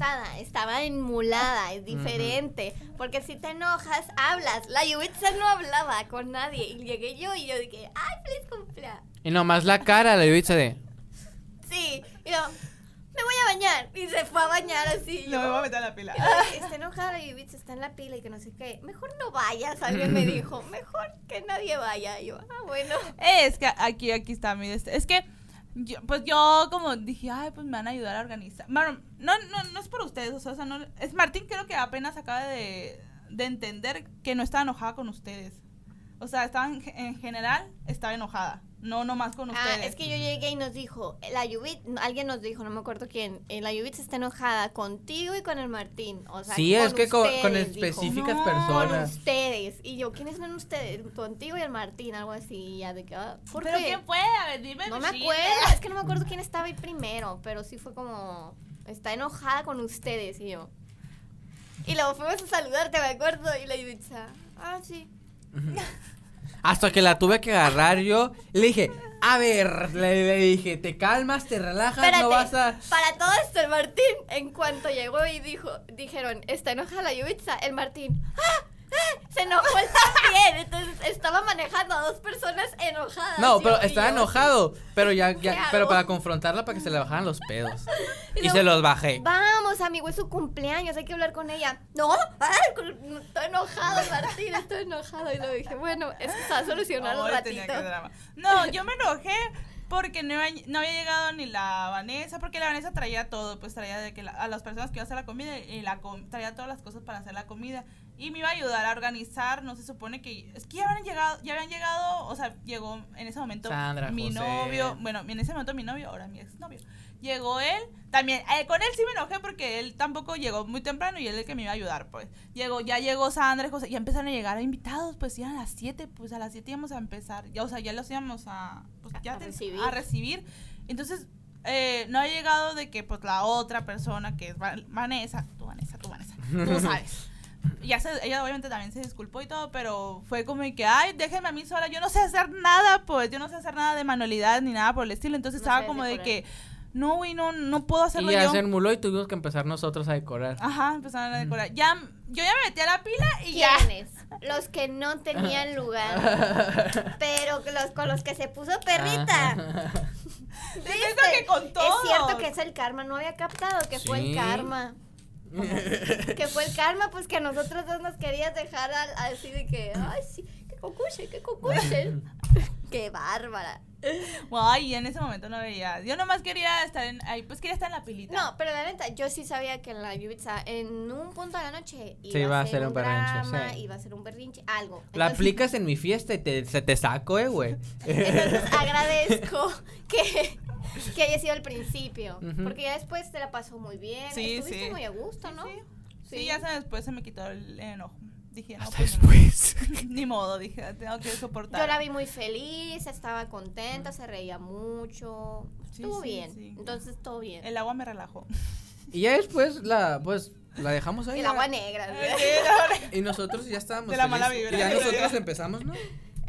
Estaba emputada, estaba enmulada, es diferente. Porque si te enojas, hablas. La Yubitsa no hablaba con nadie. Y llegué yo y yo dije, ¡ay, feliz cumpleaños! Y nomás la cara, la Yubitsa de... Sí, y yo, me voy a bañar. Y se fue a bañar así. No yo, me voy a meter a la pila. está enojada la Yubitsa, está en la pila y que no sé qué. Mejor no vayas, alguien me (laughs) dijo. Mejor que nadie vaya. Y yo, ah, bueno. Es que aquí, aquí está mi... este- Es que yo- pues yo como dije, ay, pues me van a ayudar a organizar. Bueno, no, no, no es por ustedes, o sea, o sea, no, es Martín creo que apenas acaba de, de entender que no estaba enojada con ustedes. O sea, estaba en, ge- en general, estaba enojada, no nomás con Ah, ustedes. es que yo llegué y nos dijo, la Yubit, alguien nos dijo, no me acuerdo quién, eh, la Yubit está enojada contigo y con el Martín. O sea, Sí, es que con, con ustedes, dijo. específicas No, Con personas. ustedes. Y yo, ¿quiénes son ustedes? Contigo y el Martín, algo así. y ya de que, ah, ¿por ¿Pero qué? quién fue? A ver, dime. No me acuerdo, es que no me acuerdo quién estaba ahí primero, pero sí fue como, está enojada con ustedes y yo. Y luego fuimos a saludarte, me acuerdo, y la Yubit, ah, sí. (laughs) Hasta que la tuve que agarrar yo. y Le dije, a ver, le, le dije, te calmas, te relajas, Espérate, no vas a. para todo esto el Martín, en cuanto llegó y dijo, dijeron, está enojada la Yubitsa, el Martín, ¡ah! (laughs) Se enojó él también, entonces estaba manejando a dos personas enojadas. No, pero estaba yo enojado. Pero ya, ¿Qué ya pero para confrontarla para que se le bajaran los pedos. (laughs) Y Y luego, se los bajé. Vamos, amigo, es su cumpleaños, hay que hablar con ella. No, ay, estoy enojado, Martín, estoy enojado. Y lo dije, bueno, es que se va a solucionar un ratito. que drama. No, yo me enojé porque no, había- no había llegado ni la Vanessa, porque la Vanessa traía todo, pues traía de que la- a las personas que iba a hacer la comida y la traía todas las cosas para hacer la comida y me iba a ayudar a organizar, no se supone que es que ya habían llegado, ya habían llegado, o sea, llegó en ese momento Sandra, mi José. novio, bueno, en ese momento mi novio, ahora mi exnovio. Llegó él, también, eh, con él sí me enojé porque él tampoco llegó muy temprano y él es el que me iba a ayudar, pues. Llegó, ya llegó Sandra y José, ya empezaron a llegar invitados, pues iban a las 7, pues a las 7 íbamos a empezar, ya, o sea, ya los íbamos a, pues, A- ya a recibir. a recibir. Entonces, eh, no ha llegado de que, pues, la otra persona que es Va- Vanessa, tú Vanessa, tú Vanessa, tú (laughs) sabes. Ya se, ella obviamente también se disculpó y todo, pero fue como que, ay, déjenme a mí sola, yo no sé hacer nada, pues, yo no sé hacer nada de manualidad ni nada por el estilo, entonces No estaba como de que, no, güey, no, no puedo hacerlo Y ya yo. se emuló y tuvimos que empezar nosotros a decorar. Ajá, empezaron a decorar. Ya, yo ya me metí a la pila y ya. ¿Quiénes? Los que no tenían (laughs) lugar, pero los con los que se puso perrita. Yo (laughs) digo que con todo. Es cierto que es el karma, no había captado que fue el karma. (laughs) que fue el karma, pues que a nosotros dos nos querías dejar al- así de que, ay, sí, que cocuche, que cocuche. Qué bárbara. (laughs) Ay, en ese momento no veía. Yo nomás quería estar en, ahí, pues quería estar en la pilita. No, pero la neta, yo sí sabía que en la Yubitsa, en un punto de la noche, iba, Sí, iba a ser un berrinche, drama, sí. iba a ser un berrinche, algo. La Entonces- aplicas en mi fiesta y te, se te saco, eh, güey. Entonces (laughs) agradezco (laughs) que, que haya sido al principio. Porque ya después te la pasó muy bien. Sí, Estuviste sí. muy a gusto, ¿no? Sí, sí, ya se- después se me quitó el enojo. Dije, no, Hasta pues, ni modo. después. (laughs) ni modo, dije, tengo que soportar. Yo la vi muy feliz, estaba contenta, se reía mucho. Sí, Estuvo sí, bien. sí. Entonces todo bien. El agua me relajó. Y ya después la, pues, la dejamos ahí. El agua negra. ¿verdad? Y nosotros ya estábamos De la mala vibra. Y ya nosotros empezamos, ¿no?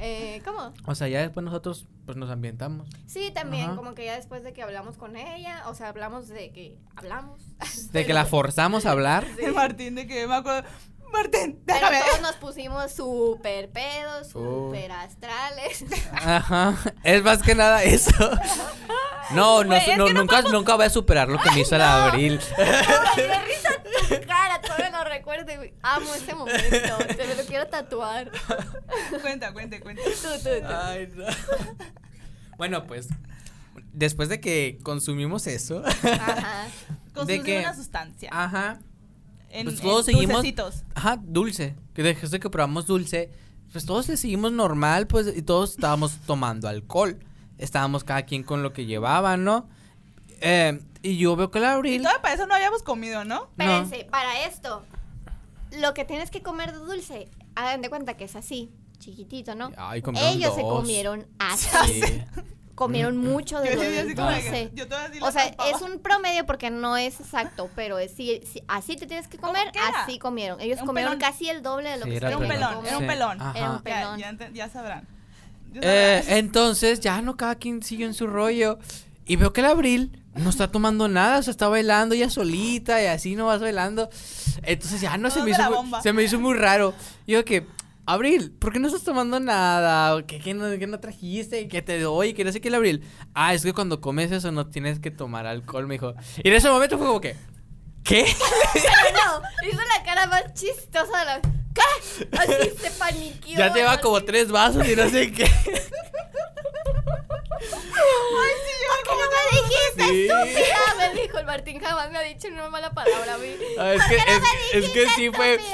Eh, ¿Cómo? O sea, ya después nosotros, pues, nos ambientamos. Sí, también, Ajá. como que ya después de que hablamos con ella, o sea, hablamos de que hablamos. De que la (laughs) forzamos a hablar. El Martín, de que me acuerdo. Martín, Pero déjame. todos nos pusimos súper pedos, Oh. súper astrales. Ajá. Es más que nada eso. No, no, es no, no nunca, nunca voy a superar lo que me hizo la Abril. Ay, de risa tu cara, todavía lo recuerdo y amo ese momento. Te me lo quiero tatuar. Cuenta, cuenta, cuenta. Tú, tú, tú. Ay, no. Bueno, pues, después de que consumimos eso, Ajá. Consumí que- una sustancia. ajá, en, pues en todos seguimos- dulcecitos. ajá, dulce, que desde que probamos dulce, pues todos le seguimos normal, pues, y todos estábamos (laughs) tomando alcohol. Estábamos cada quien con lo que llevaba, ¿no? Eh, y yo veo que la Y Abril... todo para eso no habíamos comido, ¿no? Espérense, para esto, lo que tienes que comer de dulce, hagan de cuenta que es así, chiquitito, ¿no? Ay, comieron Ellos se comieron así. (laughs) Comieron mucho de Yo lo sí, del así como de que- dulce. O sea, es un promedio porque no es exacto, pero es si, si- así te tienes que ¿Cómo comer, así comieron. Ellos Un comieron pelón. casi el doble de lo Sí, que era Era un estaban pelón, era un pelón. Era un Ya, pelón. ya, ya sabrán. Ya Eh, sabrán. entonces, ya no, cada quien siguió en su rollo. Y veo que el Abril no está tomando nada, o sea, está bailando ella solita y así no vas bailando. Entonces ya no se me, hizo muy, se me hizo muy raro. Y yo que, Abril, ¿por qué no estás tomando nada? ¿Qué, qué no, qué no trajiste? ¿Qué te doy? ¿Qué no sé qué el Abril? Ah, es que cuando comes eso no tienes que tomar alcohol, me dijo. Y en ese momento fue como que, ¿qué? Pero (laughs) no, hizo la cara más chistosa de la. ¿Qué? Así se paniqueó. ya lleva así. como tres vasos y no sé qué. (laughs) Ay, sí, yo ¿Por qué no Sí. Ya me dijo el Martín, jamás me ha dicho una mala palabra a mí. Ah, es, que, qué no es, me es que dijiste, sí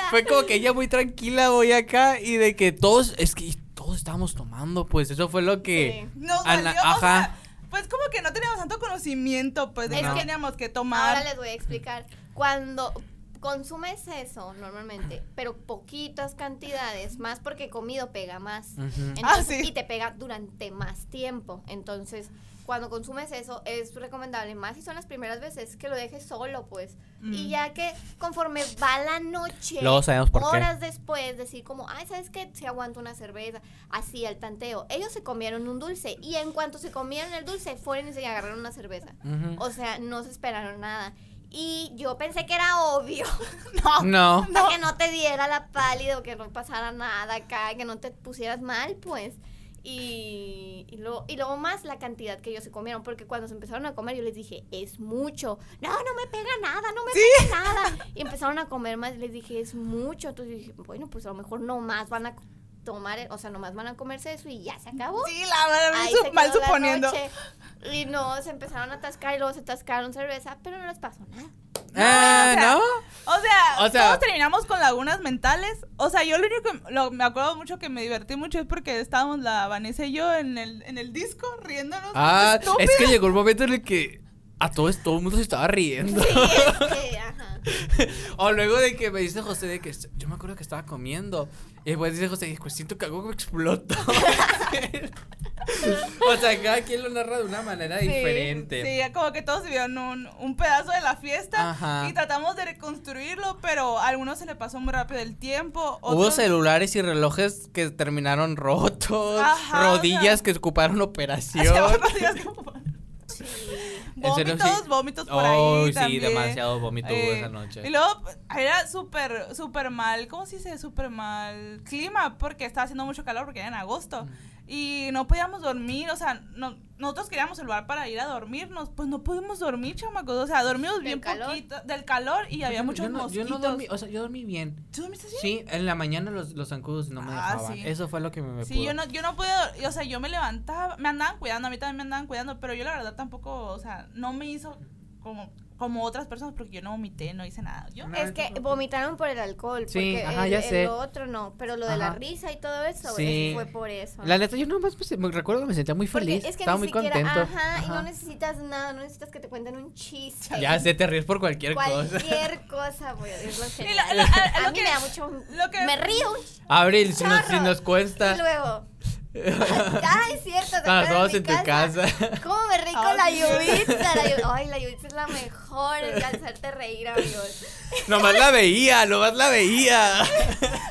fue, como que ella muy tranquila hoy acá y de que todos, es que todos estábamos tomando, pues eso fue lo que... Sí. Nos Ana- valió, o ajá. sea, pues como que no teníamos tanto conocimiento, pues de Es que que- teníamos que tomar. Ahora les voy a explicar. Cuando consumes eso normalmente, pero poquitas cantidades, más porque comido pega más. Entonces, Ah, sí. Y te pega durante más tiempo. Entonces, cuando consumes eso, es recomendable, más si son las primeras veces, que lo dejes solo, pues. Y Mm. ya que conforme va la noche, Luego sabemos por qué. horas después, decir como, ay, ¿sabes qué? Si aguanto una cerveza, así al tanteo. Ellos se comieron un dulce y en cuanto se comieron el dulce, fueron y se agarraron una cerveza. O sea, no se esperaron nada. Y yo pensé que era obvio. (laughs) No. No. Para que no te diera la pálida o que no pasara nada acá, que no te pusieras mal, pues. Y, y, luego, y luego más la cantidad que ellos se comieron, porque cuando se empezaron a comer yo les dije, es mucho. No, no me pega nada, no me pega nada. Y empezaron a comer más y les dije, es mucho. Entonces dije, bueno, pues a lo mejor no más van a tomar, o sea, nomás van a comerse eso y ya se acabó. Sí, la verdad, su- mal la suponiendo. Y no, se empezaron a atascar y luego se atascaron cerveza, pero no les pasó nada. Ah, o sea, ¿no? O sea, O sea- todos terminamos con lagunas mentales. O sea, yo lo único que lo- me acuerdo mucho que me divertí mucho es porque estábamos la Vanessa y yo en el, en el disco riéndonos. Ah, estúpido. es que llegó el momento en el que a todos, todo el mundo se estaba riendo. Sí, es que, (laughs) ajá. O luego de que me dice José de que yo me acuerdo que estaba comiendo. Y después dice José, pues siento que algo explotó. (laughs) o sea, cada quien lo narra de una manera Sí, diferente. Sí, como que todos vieron un, un pedazo de la fiesta Ajá. y tratamos de reconstruirlo, pero a algunos se le pasó muy rápido el tiempo. Hubo celulares y relojes que terminaron rotos, Ajá, rodillas o sea- que ocuparon (laughs) operación. Días como- Sí. ¿En serio, Vómitos, vómitos por Oh, ahí sí, también. demasiado vómito Eh, esa noche. Y luego era súper, súper mal, ¿cómo se dice? Súper mal clima, porque estaba haciendo mucho calor, porque era en agosto. Mm. Y no podíamos dormir, o sea, no, nosotros queríamos el lugar para ir a dormirnos, pues no pudimos dormir, chamacos. O sea, dormimos ¿Del bien calor? poquito, del calor y había Yo- muchos yo no, yo mosquitos. no dormí, o sea, yo dormí bien. ¿Tú dormiste así? Sí, en la mañana los, los zancudos no me Ah, dejaban. sí. Eso fue lo que me, me Sí, pudo. yo no, yo no pude, o sea, yo me levantaba, me andaban cuidando, a mí también me andaban cuidando, pero yo la verdad tampoco, o sea, no me hizo como, como otras personas porque yo no vomité, no hice nada. Yo, Es que vomitaron por el alcohol, Sí, porque ajá, el, ya el sé. otro no, pero lo de la Ajá. risa y todo eso, Sí. eso fue por eso. La neta, yo nomás pues, me recuerdo que me sentía muy Porque feliz. es que Estaba ni muy siquiera, contento. Ajá, y no Ajá. necesitas nada, no necesitas que te cuenten un chiste. Ya sé, te ríes por cualquier, cosa. Cualquier (laughs) cosa, voy a decirlo Y la- la- a- A lo mí que- me da mucho. lo que- me río Abril, si nos, si nos y cuesta. luego. Ay, es cierto. ¿te estábamos de en mi tu casa. ¿Cómo me Ah, con la Yu- Ay, la Yubitsa es la mejor en hacerte reír, amigos. Nomás la veía, nomás la veía.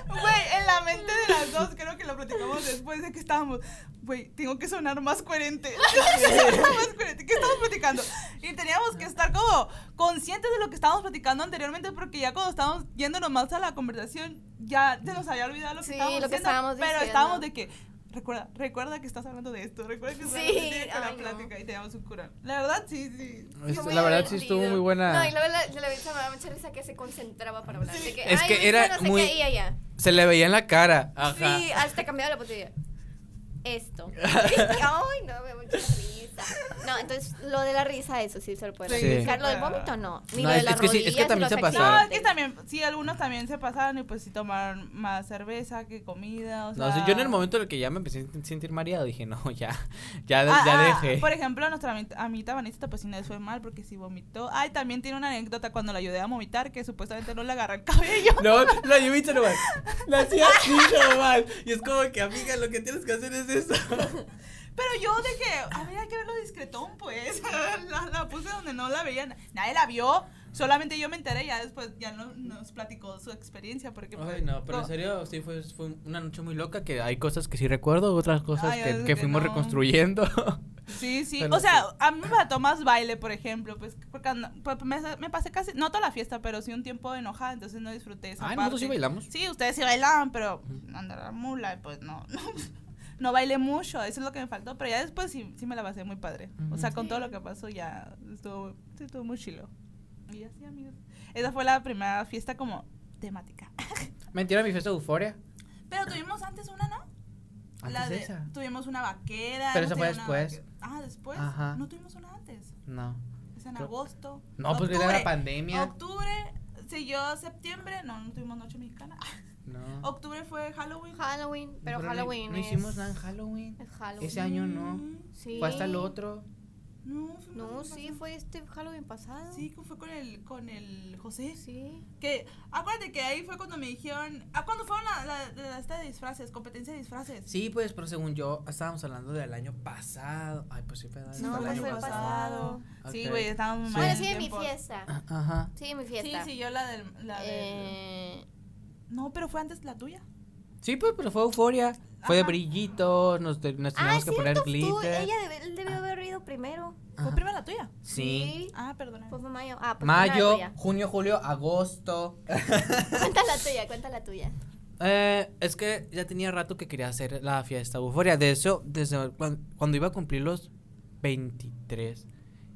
Güey, en la mente de las dos, creo que lo platicamos después de que estábamos. Güey, tengo que sonar más coherente. (laughs) Más coherente. ¿Qué estamos platicando? Y teníamos que estar como conscientes de lo que estábamos platicando anteriormente, porque ya cuando estábamos yéndonos más a la conversación, ya se nos había olvidado lo que Sí, estábamos lo que diciendo, estábamos Pero diciendo. estábamos de que. Recuerda, recuerda que estás hablando de esto, recuerda que estás Sí, hablando de la ay, no. plática y teníamos un cura. La verdad, sí, sí. Muy la verdad sí divertido. estuvo muy buena. No, y la, la Yubitsa me da mucha risa que se concentraba para hablar. De que, Es "Ay, que era no sé muy- qué", y ella. Se le veía en la cara. Ajá. Sí, hasta cambiaba la botella. Esto. (laughs) (laughs) Ay, no, me da mucha risa. No, entonces lo de la risa, eso sí se lo puede Sí. explicar. Lo del vómito, no. Ni No, lo de es- las es que sí, es que también se pasaron. No, es que también, sí, algunos también se pasaron y pues sí tomaron más cerveza que comida, o sea. No, o sea, yo en el momento en el que ya me empecé a sentir mareado dije, no, (laughs) ya, ya, Ah, ya ah, dejé. Por ejemplo, nuestra ami- amita Vanessa pues sí le fue mal porque sí vomitó. Ay, también tiene una anécdota cuando la ayudé a vomitar que supuestamente no le agarra el cabello. No, la lluvia nomás. La hacía así nomás. Y es como que, amiga, lo que tienes que hacer es eso. (laughs) Pero yo de que, a ver, hay que verlo discretón, pues. (laughs) La, la puse donde no la veían. Nadie la vio. Solamente yo me enteré y ya después ya no- nos platicó su experiencia. Porque, pues, Ay, no, pero en serio, sí fue, fue una noche muy loca que hay cosas que sí recuerdo, otras cosas Ay, que, es que que fuimos no. reconstruyendo. (laughs) Sí, sí. Pero o sea, sí. a mí me faltó más baile, por ejemplo. Pues porque pues, me, me pasé casi, no toda la fiesta, pero sí un tiempo enojada, entonces no disfruté esa Ay, parte. nosotros sí bailamos. Sí, ustedes sí bailaban, pero andar la mula, y pues no, no, bailé mucho, eso es lo que me faltó, pero ya después sí, sí me la pasé muy padre. O sea, con todo lo que pasó ya estuvo, sí, estuvo muy chilo. Y así, amigos. Esa fue la primera fiesta como temática. (laughs) Mentira, mi fiesta de euforia. Pero tuvimos antes una, ¿no? Antes de de, esa. tuvimos una vaquera. Pero esa fue después. Ah, después. Ajá. No tuvimos una antes. No. Es en Creo- agosto. No, porque era Octubre. la pandemia. Octubre, siguió septiembre. No, no tuvimos noche mexicana. (laughs) No. Octubre fue Halloween. Halloween, pero, Halloween No, es... hicimos nada en Halloween. es Halloween. Ese año no. Sí. Fue hasta el otro. No, fuimos No, sí, pasado. fue este Halloween pasado. Sí, fue con el, con el José. Sí. Que, acuérdate que ahí fue cuando me dijeron. Ah, cuando fueron la, la, la- esta de disfraces, competencia de disfraces. Sí, pues, pero según yo, estábamos hablando del año pasado. Ay, pues sí, fue Sí, No, fue el pues año fue pasado. Sí, güey, estábamos Sí. mal Bueno, en sí, de mi fiesta. Ajá. Sí, mi Sí, fiesta. sí, yo la del. La del- Eh, No, pero fue antes la tuya. Sí, pues, pero fue euforia. Fue de Ajá. brillitos, nos, te- nos ah, teníamos es que poner cierto, tú, glitter. ella debe- él debió haber ido primero. ¿Fue Ajá. primero la tuya? Sí. Ah, perdona. Pues fue mayo. Ah, pues Mayo, cuenta la junio, julio, agosto. (laughs) Cuenta la tuya, cuenta la tuya. Eh, es que ya tenía rato que quería hacer la fiesta euforia. De eso, desde cuan- cuando, iba a cumplir los 23.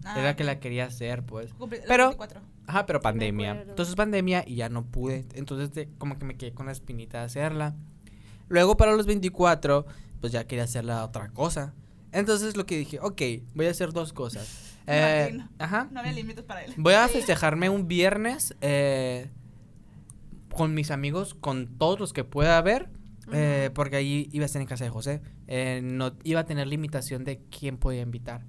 Ah, era que la quería hacer, pues. Cumplí- los Pero- 24. Ajá, pero pandemia. Entonces pandemia y ya no pude. Entonces de- como que me quedé con la espinita de hacerla. Luego para los 24, pues ya quería hacer la otra cosa. Entonces lo que dije, ok, voy a hacer dos cosas. (laughs) Eh, ajá. No había límites para él. Voy a festejarme un viernes eh, con mis amigos, con todos los que pueda haber. eh, porque ahí iba a estar en casa de José. eh, no iba a tener limitación de quién podía invitar.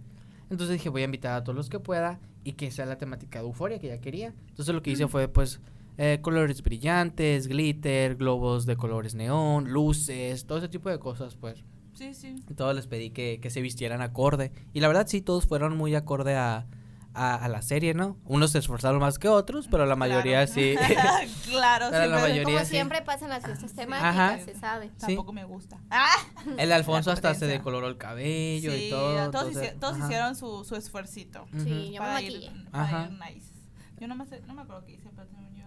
Entonces dije, voy a invitar a todos los que pueda y que sea la temática de euforia que ya quería. Entonces lo que hice fue, pues, eh, colores brillantes, glitter, globos de colores neón, luces, todo ese tipo de cosas, pues. Sí, sí. Y todos les pedí que, que se vistieran acorde. Y la verdad sí, todos fueron muy acorde a, a, a la serie, ¿no? Unos se esforzaron más que otros, pero la mayoría Claro. sí. (laughs) claro, Pero sí, la pero mayoría Como sí. siempre pasa en las fiestas temáticas, Ajá. se sabe. tampoco me gusta. (laughs) Ah, El Alfonso hasta se decoloró el cabello sí, y todo. todos, entonces, hici- todos hicieron su, su esfuercito. Sí, yo me para ir, para Ajá. ir nice. Yo no me, no me acuerdo qué hice, pero también yo...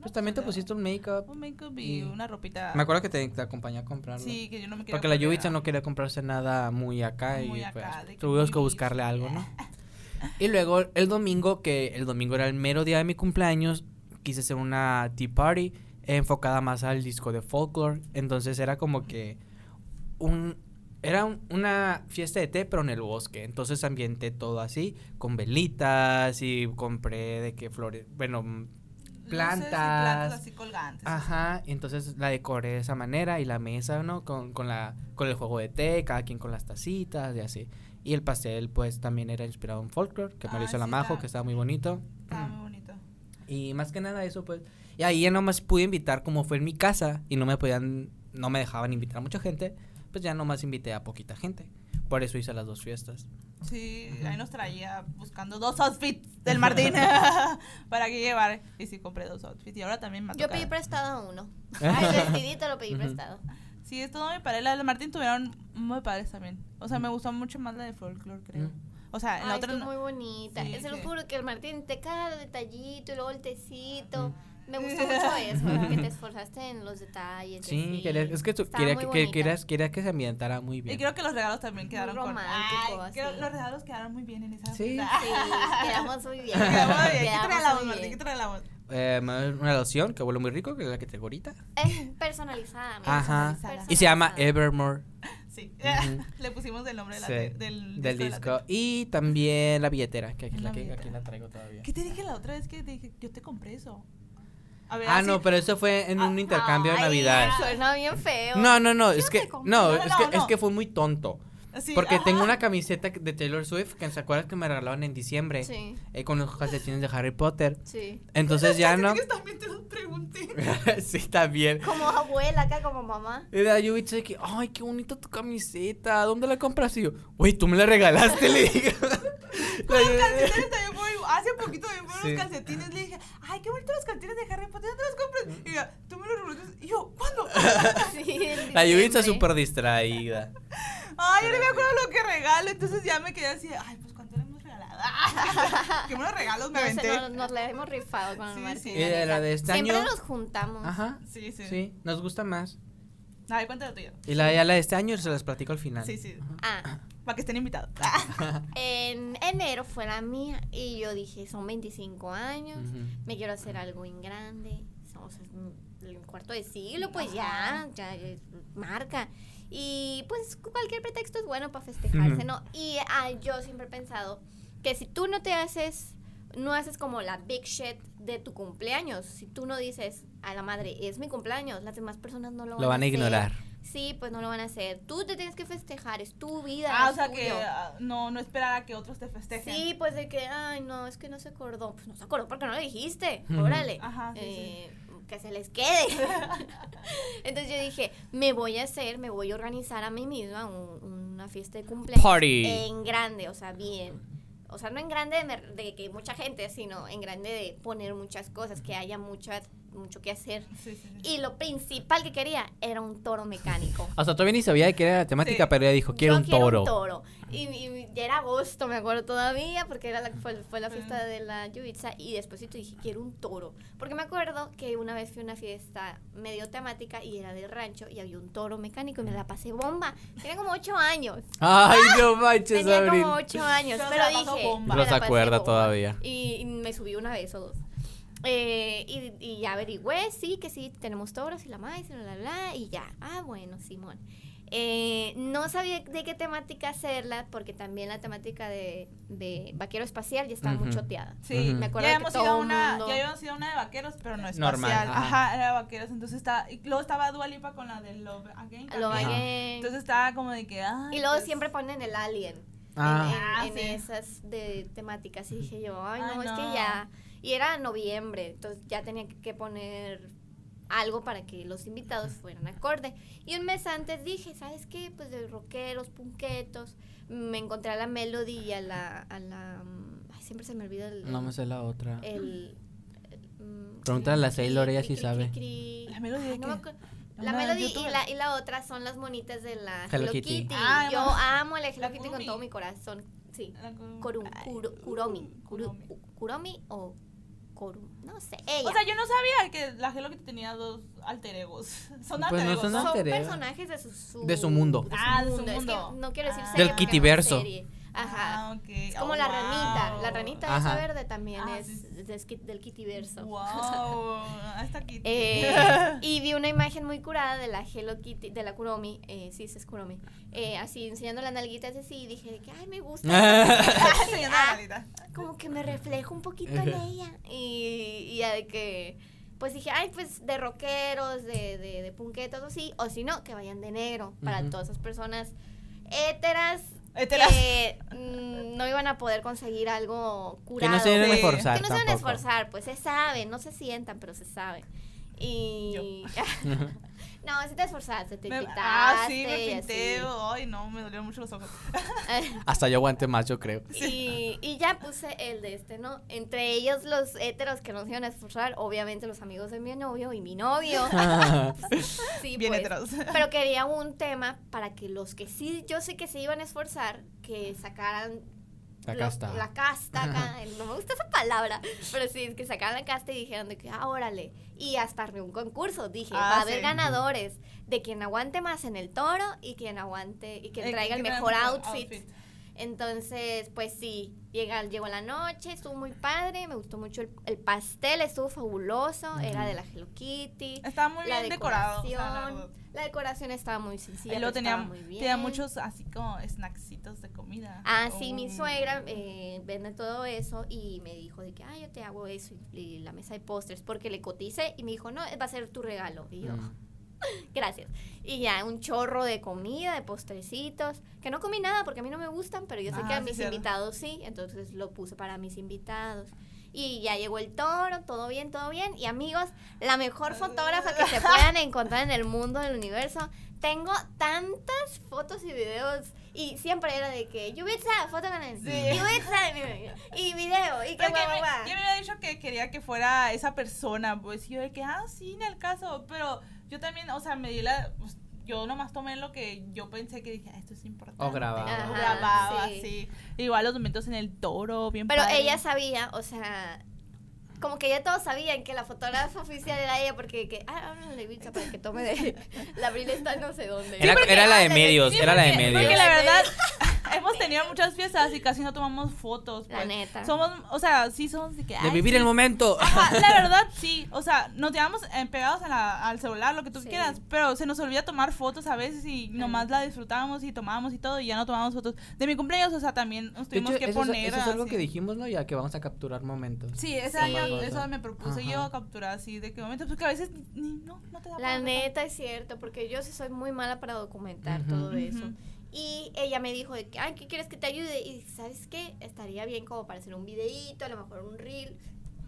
Pues también te pusiste un make-up. Un make-up y y- una ropita. Me acuerdo que te, te acompañé a comprarlo. Sí, que yo no me quería Porque la poner Yubitsa a- no quería comprarse nada muy acá Muy y acá, pues de que tuvimos que buscarle algo, ¿no? (laughs) Y luego el domingo, que el domingo era el mero día de mi cumpleaños, quise hacer una tea party enfocada más al disco de folklore. Entonces era como que un era un- una fiesta de té, pero en el bosque. Entonces ambienté todo así, con velitas y compré de que flores, bueno, mm, Luces y plantas. plantas así colgantes. Ajá, y entonces la decoré de esa manera y la mesa, ¿no? Con, con, la, con el juego de té, cada quien con las tacitas y así. Y el pastel, pues, también era inspirado en folklore, que me lo Ah, hizo la sí, Majo, está- que estaba muy bonito. Estaba muy bonito. Y más que nada eso, pues. Y ahí ya nomás pude invitar, como fue en mi casa, y no me podían, no me dejaban invitar a mucha gente, pues ya nomás invité a poquita gente. Por eso hice las dos fiestas. Sí, ahí nos traía buscando dos outfits del Martín (laughs) (laughs) para que llevar. Y sí, compré dos outfits. Y ahora también me ha Yo pedí prestado uno. (laughs) Ay, el vestidito lo pedí prestado. Sí, es todo muy padre. La del Martín tuvieron muy padres también. O sea, me gustó mucho más la de folklore, creo. O sea, en la Ay, otra no- muy bonita. Sí, Se lo sí. juro que el Martín te cada detallito y luego el tecito. Mm. Me gustó mucho eso, que te esforzaste en los detalles. Sí, quería, es que Estaba quería, muy que, que- quería se ambientara muy bien. Y creo que los regalos también Muy quedaron con... romántico, Ay, creo- los regalos quedaron muy bien en esa Sí. fiesta. Sí, quedamos muy bien. Quedamos muy bien. ¿Qué muy Martín? ¿Qué? Eh, me da una loción que huele muy rico, que es la que te ahorita. Es personalizada. Ajá. personalizada. Y se llama. Evermore. Sí. Ujú. (laughs) Le pusimos el nombre de la Sí, del, del de la disco. tele. Y también la billetera, que aquí, La la, que- billetera. aquí la traigo todavía. ¿Qué te dije la otra vez que te dije? Yo te compré eso. A ver, Ah, así- no, pero eso fue en un intercambio de Navidad. Suena bien feo. No, no, no, es que no, No, es no, que es que fue muy tonto. Porque ajá. tengo una camiseta de Taylor Swift que se acuerdas que me regalaron en diciembre Sí, eh, con los calcetines de Harry Potter. sí. Entonces (laughs) ya no. También te los pregunté. (laughs) sí, también. Como abuela acá, como mamá. Y la yo de que, ay, qué bonita tu camiseta, ¿dónde la compras? Y yo, güey, tú me la regalaste, le dije. (laughs) Yubi- calcetines también hace poquito también fueron Sí. los calcetines. Le dije, ay, qué bonitos los calcetines de Harry Potter, ¿dónde los compras? Y ella, tú me los regalaste. Y yo, ¿cuándo? (laughs) Sí, (laughs) La Yubi está súper distraída. Ay, yo no me acuerdo lo que regalo. Entonces ya me quedé así, ay, pues ¿cuánto le hemos regalado? (laughs) ¿Qué buenos regalos me No aventé? nos, nos la hemos rifado con el Sí, Martín. sí. La de este Siempre año. nos juntamos. Ajá. Sí, sí. Sí, nos gusta más. Ay, cuéntalo tuyo. Y la, ya la de este año se las platico al final. Sí, sí. Ah, Para que estén invitados. (laughs) en enero fue la mía y yo dije, son 25 años, me quiero hacer algo en grande, somos en cuarto de siglo, pues ya, ya, marca. Y pues cualquier pretexto es bueno para festejarse. ¿no? Y ah, yo siempre he pensado que si tú no te haces, no haces como la big shit de tu cumpleaños, si tú no dices a la madre, es mi cumpleaños, las demás personas no lo van, Lo van a hacer. ignorar. Sí, pues no lo van a hacer. Tú te tienes que festejar, es tu vida. Ah, o sea que tuyo. ah, no, no esperar a que otros te festejen. Sí, pues de que, ay, no, es que no se acordó. Pues no se acordó porque no lo dijiste. Órale. Ajá, sí, Eh, Que se les quede. (laughs) Entonces yo dije, me voy a hacer, me voy a organizar a mí misma un- una fiesta de cumpleaños. Party. En grande, o sea, bien. O sea, no en grande de, de que mucha gente, sino en grande de poner muchas cosas, que haya mucha, mucho que hacer. Sí, sí, sí. Y lo principal que quería era un toro mecánico. (laughs) O sea, todavía ni sabía de qué era la temática, Sí. pero ella dijo, quiero Yo un toro. un toro. Y, y ya era agosto, me acuerdo todavía, porque era la, fue, fue la fiesta de la Yubitsa. Y después dije, quiero un toro. Porque me acuerdo que una vez fui a una fiesta medio temática y era de rancho y había un toro mecánico y me la pasé bomba. Tenía como ocho años. Ay, (laughs) no manches, Tenía Abril. como ocho años. Pero Pero se dije. bomba. me la pasé acuerda bomba. todavía. Y, y me subí una vez o dos. Eh, y, y ya averigüé, sí, que sí, tenemos toros y la maíz y bla, bla, y ya. Ah, bueno, Simón. Eh, no sabía de qué temática hacerla, porque también la temática de, de vaquero espacial ya estaba muy Ujú. choteada. Sí, Ujú. Me acuerdo ya que hemos todo ido una, mundo- ya habíamos ido a una de vaqueros, pero no espacial. Normal, Ajá. ajá. era de vaqueros, entonces está, y luego estaba Dualipa con la de Love Again. Lo también. Ajá. vagué. Entonces estaba como de que, ay, Y luego pues, siempre ponen el alien en- Ah. en, Ah, en sí. esas de temáticas. Y dije yo, ay, Ay, no, es que no. ya. Y era noviembre, entonces ya tenía que- poner algo para que los invitados fueran acorde. Y un mes antes dije, ¿sabes qué? Pues de rockeros, punquetos. Me encontré a la Melody y a la. A la ay, siempre se me olvida el. No me sé la otra. el- (gasps) el, mm, Pregúntale a la Sailor, ella sí sabe. cri, cri. ¿La Melody Ay, no. La Una Melody y la, y la otra son las monitas de la Hello Hello, Kitty. Kitty. Ah, Yo mamá. amo la Hello La Kitty con todo mi corazón. Sí. Kurum, Kuro- Kuromi. Kuromi. Ku- Kuromi o Korum. No sé. Ella. O sea, yo no sabía que la Hello Kitty tenía dos alter egos. (laughs) Son Pues alter no egos, son ¿no? son alter ego. personajes de su, su- De su mundo. Ah, de su Es que mundo. no quiero decir Ah. serie Del no es Kittyverso. serie. Ajá. Ah. Es como Oh, la ranita. La ranita esa verde también Ah, es sí, sí. del del Kittyverso. Wow. (laughs) Hasta Kitty. Eh, (laughs) y vi una imagen muy curada de la Hello Kitty, de la Kuromi, eh, sí, sí es Kuromi, eh, así enseñando las nalguitas así, y dije que, ay, me gusta. Enseñando la (laughs) Ah, ranita. como que me reflejo un poquito en ella. Y, y ya de que, pues dije, ay, pues de rockeros, de, de, de punquetos o así, o si no, que vayan de negro, para todas esas personas héteras. Héteras. Que mm, no iban a poder conseguir algo Que curado. no se deben Sí. esforzar Que no se van a tampoco. esforzar, pues se sabe, no se sientan, pero se sabe. Y. (laughs) no, sí te esforzaste, te Me- pintaste. ah, sí, me pinté. Ay, no, me dolieron mucho los ojos. (laughs) Hasta yo aguante más, yo creo. Y, y ya puse el de este, ¿no? Entre ellos los héteros que no se iban a esforzar, obviamente los amigos de mi novio y mi novio. (laughs) (laughs) Sí, Bien pues. heteros. Pero quería un tema para que los que sí, yo sé que se iban a esforzar, que sacaran La casta. la casta acá, no me gusta esa palabra, pero sí, es que sacaran la casta y dijeran de que, ah, órale, y hasta un concurso, dije, Ah, va a haber sí. ganadores de quien aguante más en el toro y quien aguante, y quien Eh, traiga el mejor outfit. Entonces, pues sí, llega, llegó la noche, estuvo muy padre, me gustó mucho el, el pastel, estuvo fabuloso, era de la Hello Kitty. Estaba muy la bien decorado. o sea, la decoración, verdad. la decoración estaba muy sencilla, Y luego tenía, estaba muy bien. tenía muchos así como snacksitos de comida. Ah, sí, mi suegra eh, vende todo eso y me dijo de que, ah, yo te hago eso y, y la mesa de postres porque le cotice y me dijo, no, va a ser tu regalo. Y yo, Mm. (laughs) gracias. Y ya, un chorro de comida, de postrecitos, que no comí nada porque a mí no me gustan, pero yo sé Ah, que a mis invitados sí, entonces lo puse para mis invitados. Y ya llegó el toro, todo bien, todo bien. Y amigos, la mejor fotógrafa que se puedan encontrar en el mundo del universo. Tengo tantas fotos y videos. Y siempre era de que, Yubitsa, foto con él. Sí. Yubitsa, y video, y que guau, me- guau, yo me había dicho que quería que fuera esa persona, pues yo de que, ah, sí, en el caso, pero yo también, o sea, me di la, pues, yo nomás tomé lo que yo pensé que dije, ah, esto es importante. O grababa. O Ajá, grababa, sí. sí. Igual los momentos en el toro, bien Pero padre. ella sabía, o sea, como que ya todos sabían que la fotógrafa oficial era ella, porque que, ah, háblale de Bitsa para que tome de. (laughs) La Abril está no sé dónde. Era, porque- era la de medios, Sí, era la de porque- medios. Porque la verdad, (laughs) hemos tenido muchas fiestas y casi no tomamos fotos. La pues. neta. Somos, o sea, sí somos de que. De ay, vivir sí. el momento. Ajá, (laughs) la verdad, sí. O sea, nos llevamos pegados a la- al celular, lo que tú Sí. quieras. Pero se nos olvida tomar fotos a veces y nomás la disfrutábamos y tomábamos y todo y ya no tomamos fotos. De mi cumpleaños, o sea, también nos De tuvimos hecho, que eso, es- poner. eso es algo así. que dijimos, ¿no? Ya que vamos a capturar momentos. Sí, ese Sí. año Cosa. eso me propuse Ajá. yo a capturar así de qué momento, porque a veces ni, ni- no, no te da La neta es cierto, porque yo sí soy muy mala para documentar todo eso. Y ella me dijo de que, ay, ¿qué quieres que te ayude? Y ¿sabes qué? Estaría bien como para hacer un videíto, a lo mejor un reel,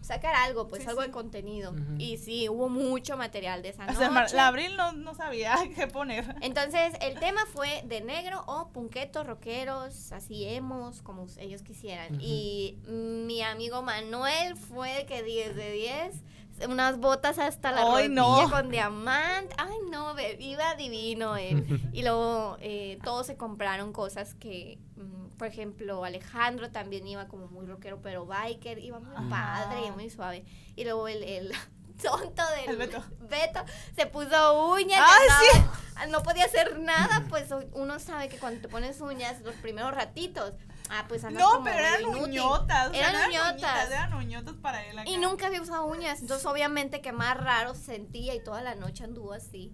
sacar algo, pues Sí, algo sí. de contenido. Y sí, hubo mucho material de esa O noche. La abril no, no sabía (laughs) qué poner. Entonces, el tema fue de negro o punquetos, rockeros, así hemos, como ellos quisieran. Y mi amigo Manuel fue de que 10 de 10, unas botas hasta la rodilla no. con diamante. Ay, no, iba divino él. (laughs) y luego eh, todos se compraron cosas que, mm, por ejemplo, Alejandro también iba como muy rockero, pero biker, iba muy Ajá. padre, muy suave. Y luego el... el (laughs) tonto del El Beto. Beto se puso uñas sí. Ah, (laughs) no podía hacer nada, pues uno sabe que cuando te pones uñas los primeros ratitos, ah, pues andas No, como pero eran inútil. uñotas. o sea, Eran no uñotas. uñitas, Eran uñotas para él. acá. Y nunca había usado uñas, entonces obviamente que más raro se sentía y toda la noche anduvo así.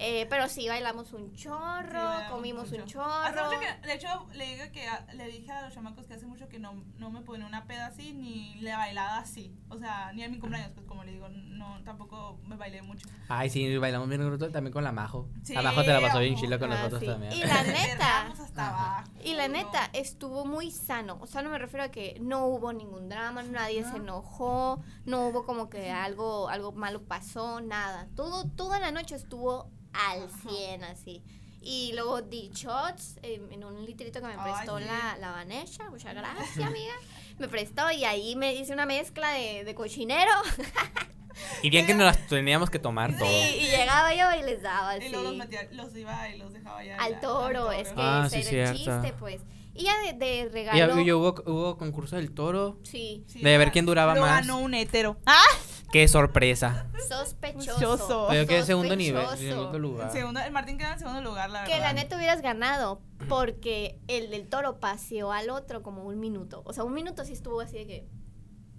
Eh, pero sí, bailamos un Sí, chorro, bailamos comimos un. Hace chorro. mucho que- de hecho, le, digo que a- le dije a los chamacos que hace mucho que no, no me ponía una peda así, ni le bailaba así. O sea, ni a mi cumpleaños, pues como le digo, no, tampoco me bailé mucho. Ay, sí, bailamos bien bruto también con la Majo. Sí, la Majo te la pasó bien ojo. chilo con Ah, nosotros sí. también. Y la neta. hasta abajo. Y la no. neta, estuvo muy sano. O sea, no me refiero a que no hubo ningún drama, nadie se enojó, no hubo como que algo, algo malo pasó, nada. Todo, toda la noche estuvo al Ajá. 100 así. Y luego di shots eh, en un litrito que me prestó sí. la, la Vanessa. Muchas gracias, amiga. Me prestó y ahí me hice una mezcla de, de cochinero. (laughs) Y bien que nos las (laughs) teníamos que tomar todo. Sí, y llegaba yo y les daba Y así. luego los, metía, los iba y los dejaba ya. al toro, es que Ah, ese sí, era el cierto. chiste, pues. Y ya de, de Y regalo. y hubo, hubo concurso del toro. Sí, Sí, de ver quién duraba lo más. ganó un hétero. ¡Ah! (laughs) Qué sorpresa. sospechoso. Sospechoso. Pero yo quedé en segundo nivel, en segundo lugar. El, segundo, el Martín quedó en segundo lugar, la verdad. Que la neta hubieras ganado porque el del toro paseó al otro como un minuto. O sea, un minuto sí estuvo así de que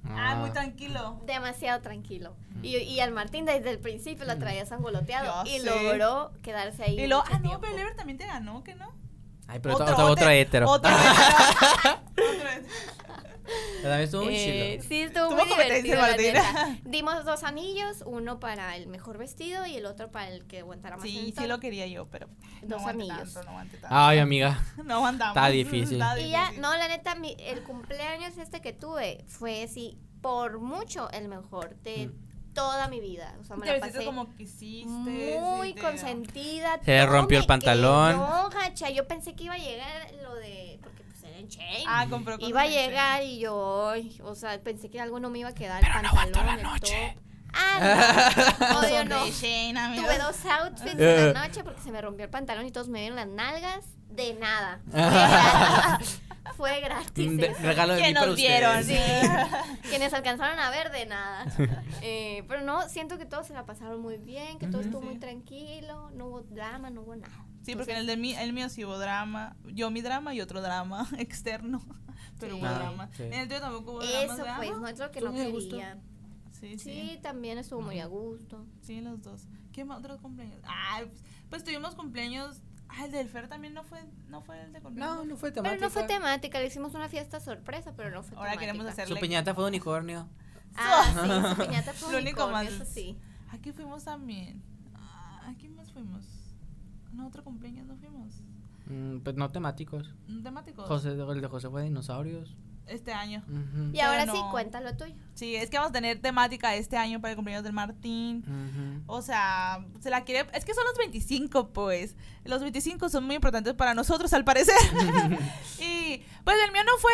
Ah, muy tranquilo. demasiado tranquilo. Y, y al Martín desde el principio lo traía sangoloteado y sé. logró quedarse ahí. Y mucho ah, no, pero el Ever también te ganó, ¿que no? Ay, pero otro, otro, otro hétero. Otro hétero. (laughs) Otro hétero. Estuvo muy Eh, sí, estuvo muy divertido, la. (laughs) Dimos dos anillos, uno para el mejor vestido y el otro para el que aguantara más Sí, el sí lo quería yo, pero no Dos anillos. tanto, no aguanté tanto. Ay, amiga. (laughs) No aguantamos. Está difícil. Está Y ya, difícil. no, la neta, mi- el cumpleaños este que tuve fue así, por mucho el mejor de toda mi vida. O sea, me la pasé como quisiste. muy sí, te- consentida. Se rompió el pantalón. gacha. Yo pensé que iba a llegar lo de, en. Ah, compró cosas iba a llegar y yo, ay, o sea, pensé que algo no me iba a quedar, el Pero no aguantó la el noche. top. Ah, (laughs) no, obvio. Tuve dos outfits Eh. en la noche porque se me rompió el pantalón y todos me vieron las nalgas. De nada. (laughs) Fue gratis. De- regalo de Que mí para nos dieron. Sí. (laughs) Quienes alcanzaron a ver de nada. (laughs) Eh, pero no, siento que todos se la pasaron muy bien, que todo estuvo muy tranquilo, no hubo drama, no hubo nada. Sí, porque en el de mí, el mío sí hubo drama. Yo mi drama y otro drama (laughs) externo. Pero Sí. hubo Ah, drama. sí. En el tuyo tampoco hubo drama. Eso pues, no es lo que no muy a gusto. quería. Sí, Sí, sí. también estuvo muy a gusto. Sí, los dos. ¿Qué más otros cumpleaños? Ah, pues, pues tuvimos cumpleaños. Ah, el del Fer también no fue, no fue el de cumpleaños. No, no fue Pero temática. no fue temática, le hicimos una fiesta sorpresa, pero no fue Ahora temática. queremos hacer- Su piñata fue de unicornio. Ah, sí, su (laughs) piñata fue Lo único unicornio, más- eso sí. Aquí fuimos también. Ah, ¿A quién más fuimos? No, otro cumpleaños no fuimos. Mm, pues no temáticos. ¿Un temático? José, el de José fue de dinosaurios. Este año. Y ahora sí, cuéntalo tuyo. Sí, es que vamos a tener temática este año para el cumpleaños del Martín. O sea, se la quiere. Es que son los 25, pues. Los 25 son muy importantes para nosotros, al parecer. (laughs) (laughs) y pues el mío no fue.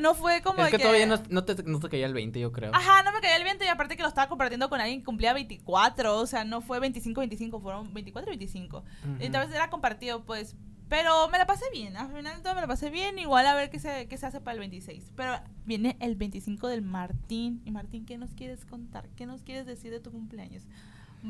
No fue como. Es de que todavía no, no te, no te caía el 20, yo creo. Ajá, no me caía el viento y aparte que lo estaba compartiendo con alguien que cumplía 24, o sea, no fue 25-25, fueron 24 y 25. Ujú. Entonces era compartido, pues, pero me la pasé bien, al final de todo me la pasé bien, igual a ver qué se, qué se hace para el 26. Pero viene el 25 del Martín, y Martín, ¿qué nos quieres contar? ¿Qué nos quieres decir de tu cumpleaños?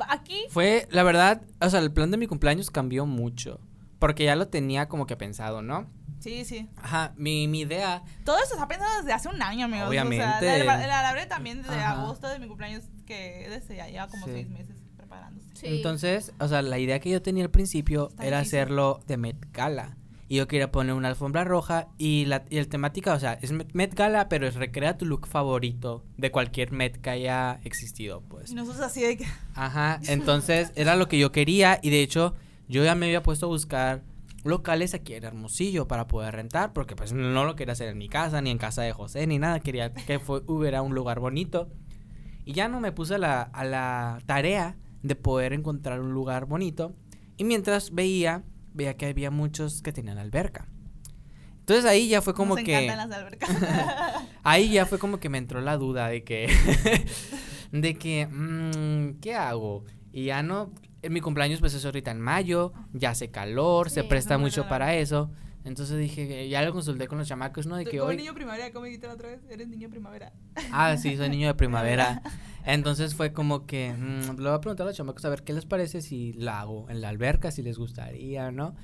Aquí, Fue, la verdad, o sea, el plan de mi cumpleaños cambió mucho. Porque ya lo tenía como que pensado, ¿no? Sí, sí. Ajá, mi, mi idea. Todo eso está pensado desde hace un año, amigos. Obviamente. O sea, el, el alambre también desde Ajá. agosto de mi cumpleaños, que desde ya lleva como Sí. seis meses preparándose. Sí. Entonces, o sea, la idea que yo tenía al principio Está era difícil. hacerlo de Met Gala. Y yo quería poner una alfombra roja y la y el temática, o sea, es Met Gala, pero es recrea tu look favorito de cualquier Met que haya existido, pues. Y nosotros así de que. Ajá, (laughs) entonces era lo que yo quería y de hecho yo ya me había puesto a buscar locales aquí en Hermosillo para poder rentar porque pues no lo quería hacer en mi casa ni en casa de José ni nada, quería que fue, hubiera un lugar bonito y ya no me puse a la, a la tarea de poder encontrar un lugar bonito y mientras veía, veía que había muchos que tenían alberca. Entonces ahí ya fue como nos que... encantan las albercas. (laughs) Ahí ya fue como que me entró la duda de que, (laughs) de que, mm, ¿qué hago? Y ya no, en mi cumpleaños pues es ahorita en mayo, ya hace calor, se presta mucho para eso. Entonces dije, ya lo consulté con los chamacos, ¿no? De que Como hoy... niño primavera, como dijiste la otra vez, eres niño primavera. Ah, sí, soy niño de primavera. (laughs) Entonces fue como que, mm, le voy a preguntar a los chamacos a ver qué les parece si la hago en la alberca, si les gustaría, ¿no?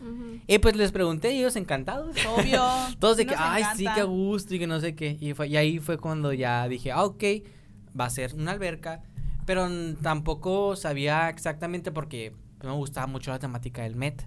Y pues les pregunté y ellos encantados. Obvio. (laughs) Todos de sí que, nos ay, sí, encanta. qué gusto y que no sé qué. Y, fue, y ahí fue cuando ya dije, ah, ok, va a ser una alberca. Pero tampoco sabía exactamente porque me gustaba mucho la temática del Met.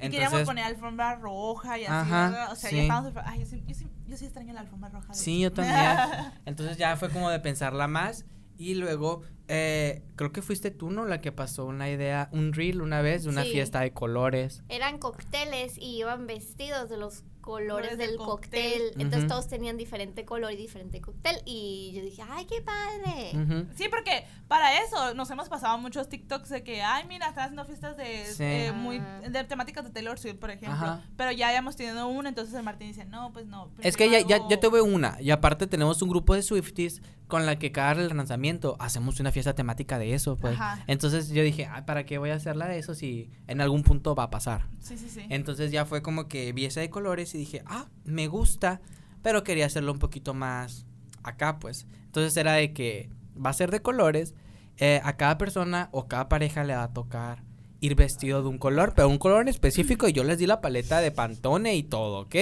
Y queríamos poner alfombra roja y así. O sea, sí. ya estábamos... Ay, yo sí, yo, sí, yo sí extraño la alfombra roja. Sí, yo también. (laughs) Entonces ya fue como de pensarla más. Y luego, eh, creo que fuiste tú, ¿no? La que pasó una idea, un reel una vez de una Sí. fiesta de colores. Eran cócteles y iban vestidos de los colores del del cóctel. cóctel. Entonces Ujú. todos tenían diferente color y diferente cóctel. Y yo dije, ay, qué padre. Ujú. Sí, porque para eso nos hemos pasado muchos TikToks de que, ay, mira, están haciendo fiestas de, Sí. eh, muy, de temáticas de Taylor Swift, por ejemplo. Ajá. Pero ya habíamos tenido una, entonces el Martín dice, no, pues no. Es que ya, ya, ya tuve una. Y aparte tenemos un grupo de Swifties con la que cada lanzamiento hacemos una fiesta temática de eso, pues. Ajá. Entonces yo dije, "Ay, ¿para qué voy a hacerla de eso si en algún punto va a pasar? Sí, sí, sí. Entonces ya fue como que vi esa de colores y dije, ah, me gusta, pero quería hacerlo un poquito más acá, pues. Entonces era de que va a ser de colores, eh, a cada persona o cada pareja le va a tocar ir vestido de un color, pero un color en específico y yo les di la paleta de Pantone y todo, ¿ok?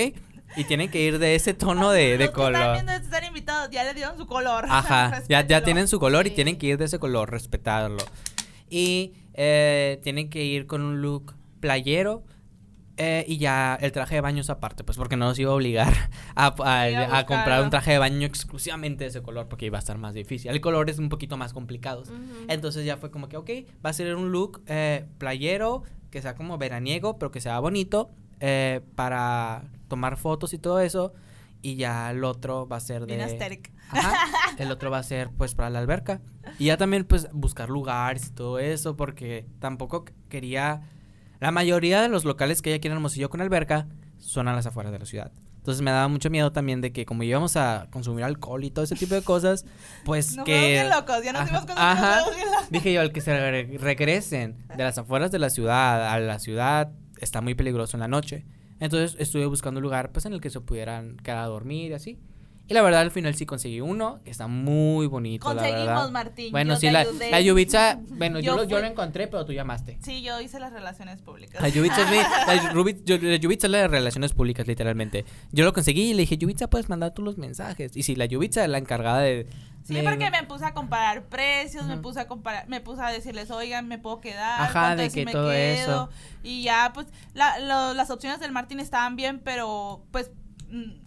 Y tienen que ir de ese tono de, de color. Están viendo están invitados, ya le dieron su color. Ajá, (laughs) ya, ya tienen su color y tienen que ir de ese color, respetarlo. Y eh, tienen que ir con un look playero eh, y ya el traje de baño es aparte, pues porque no nos iba a obligar (laughs) a, a- Ir a a comprar un traje de baño exclusivamente de ese color porque iba a estar más difícil. El color es un poquito más complicado. Entonces ya fue como que, ok, va a ser un look eh, playero, que sea como veraniego, pero que sea bonito eh, para tomar fotos y todo eso. Y ya el otro va a ser de... Bien. Ajá. (laughs) El otro va a ser pues para la alberca. Y ya también pues buscar lugares y todo eso porque tampoco quería... La mayoría de los locales que hay aquí en Hermosillo con alberca son a las afueras de la ciudad. Entonces me daba mucho miedo también de que como íbamos a consumir alcohol y todo ese tipo de cosas, pues que... bien locos, ya nos Ajá, con ajá. Dije yo, al que se re- regresen de las afueras de la ciudad a la ciudad está muy peligroso en la noche. Entonces estuve buscando un lugar pues en el que se pudieran quedar a dormir y así. Y la verdad al final sí conseguí uno que está muy bonito, la Conseguimos, verdad. Martín. Bueno, yo sí, te la, ayudé. la Yubitsa, bueno, yo, Yo lo, yo fui- lo encontré, pero tú llamaste. Sí, yo hice las relaciones públicas. La Yubitsa es, mi- (laughs) la, yo- la Yubitsa es la de relaciones públicas, literalmente. Yo lo conseguí y le dije, Yubitsa, puedes mandar tú los mensajes. Y sí, la Yubitsa es la encargada de... Sí, de- porque me puse a comparar precios, me puse a comparar, me puse a decirles, oigan, me puedo quedar, Ajá, de que me todo quedo? eso. Y ya, pues, la- lo- las opciones del Martín estaban bien, pero, pues,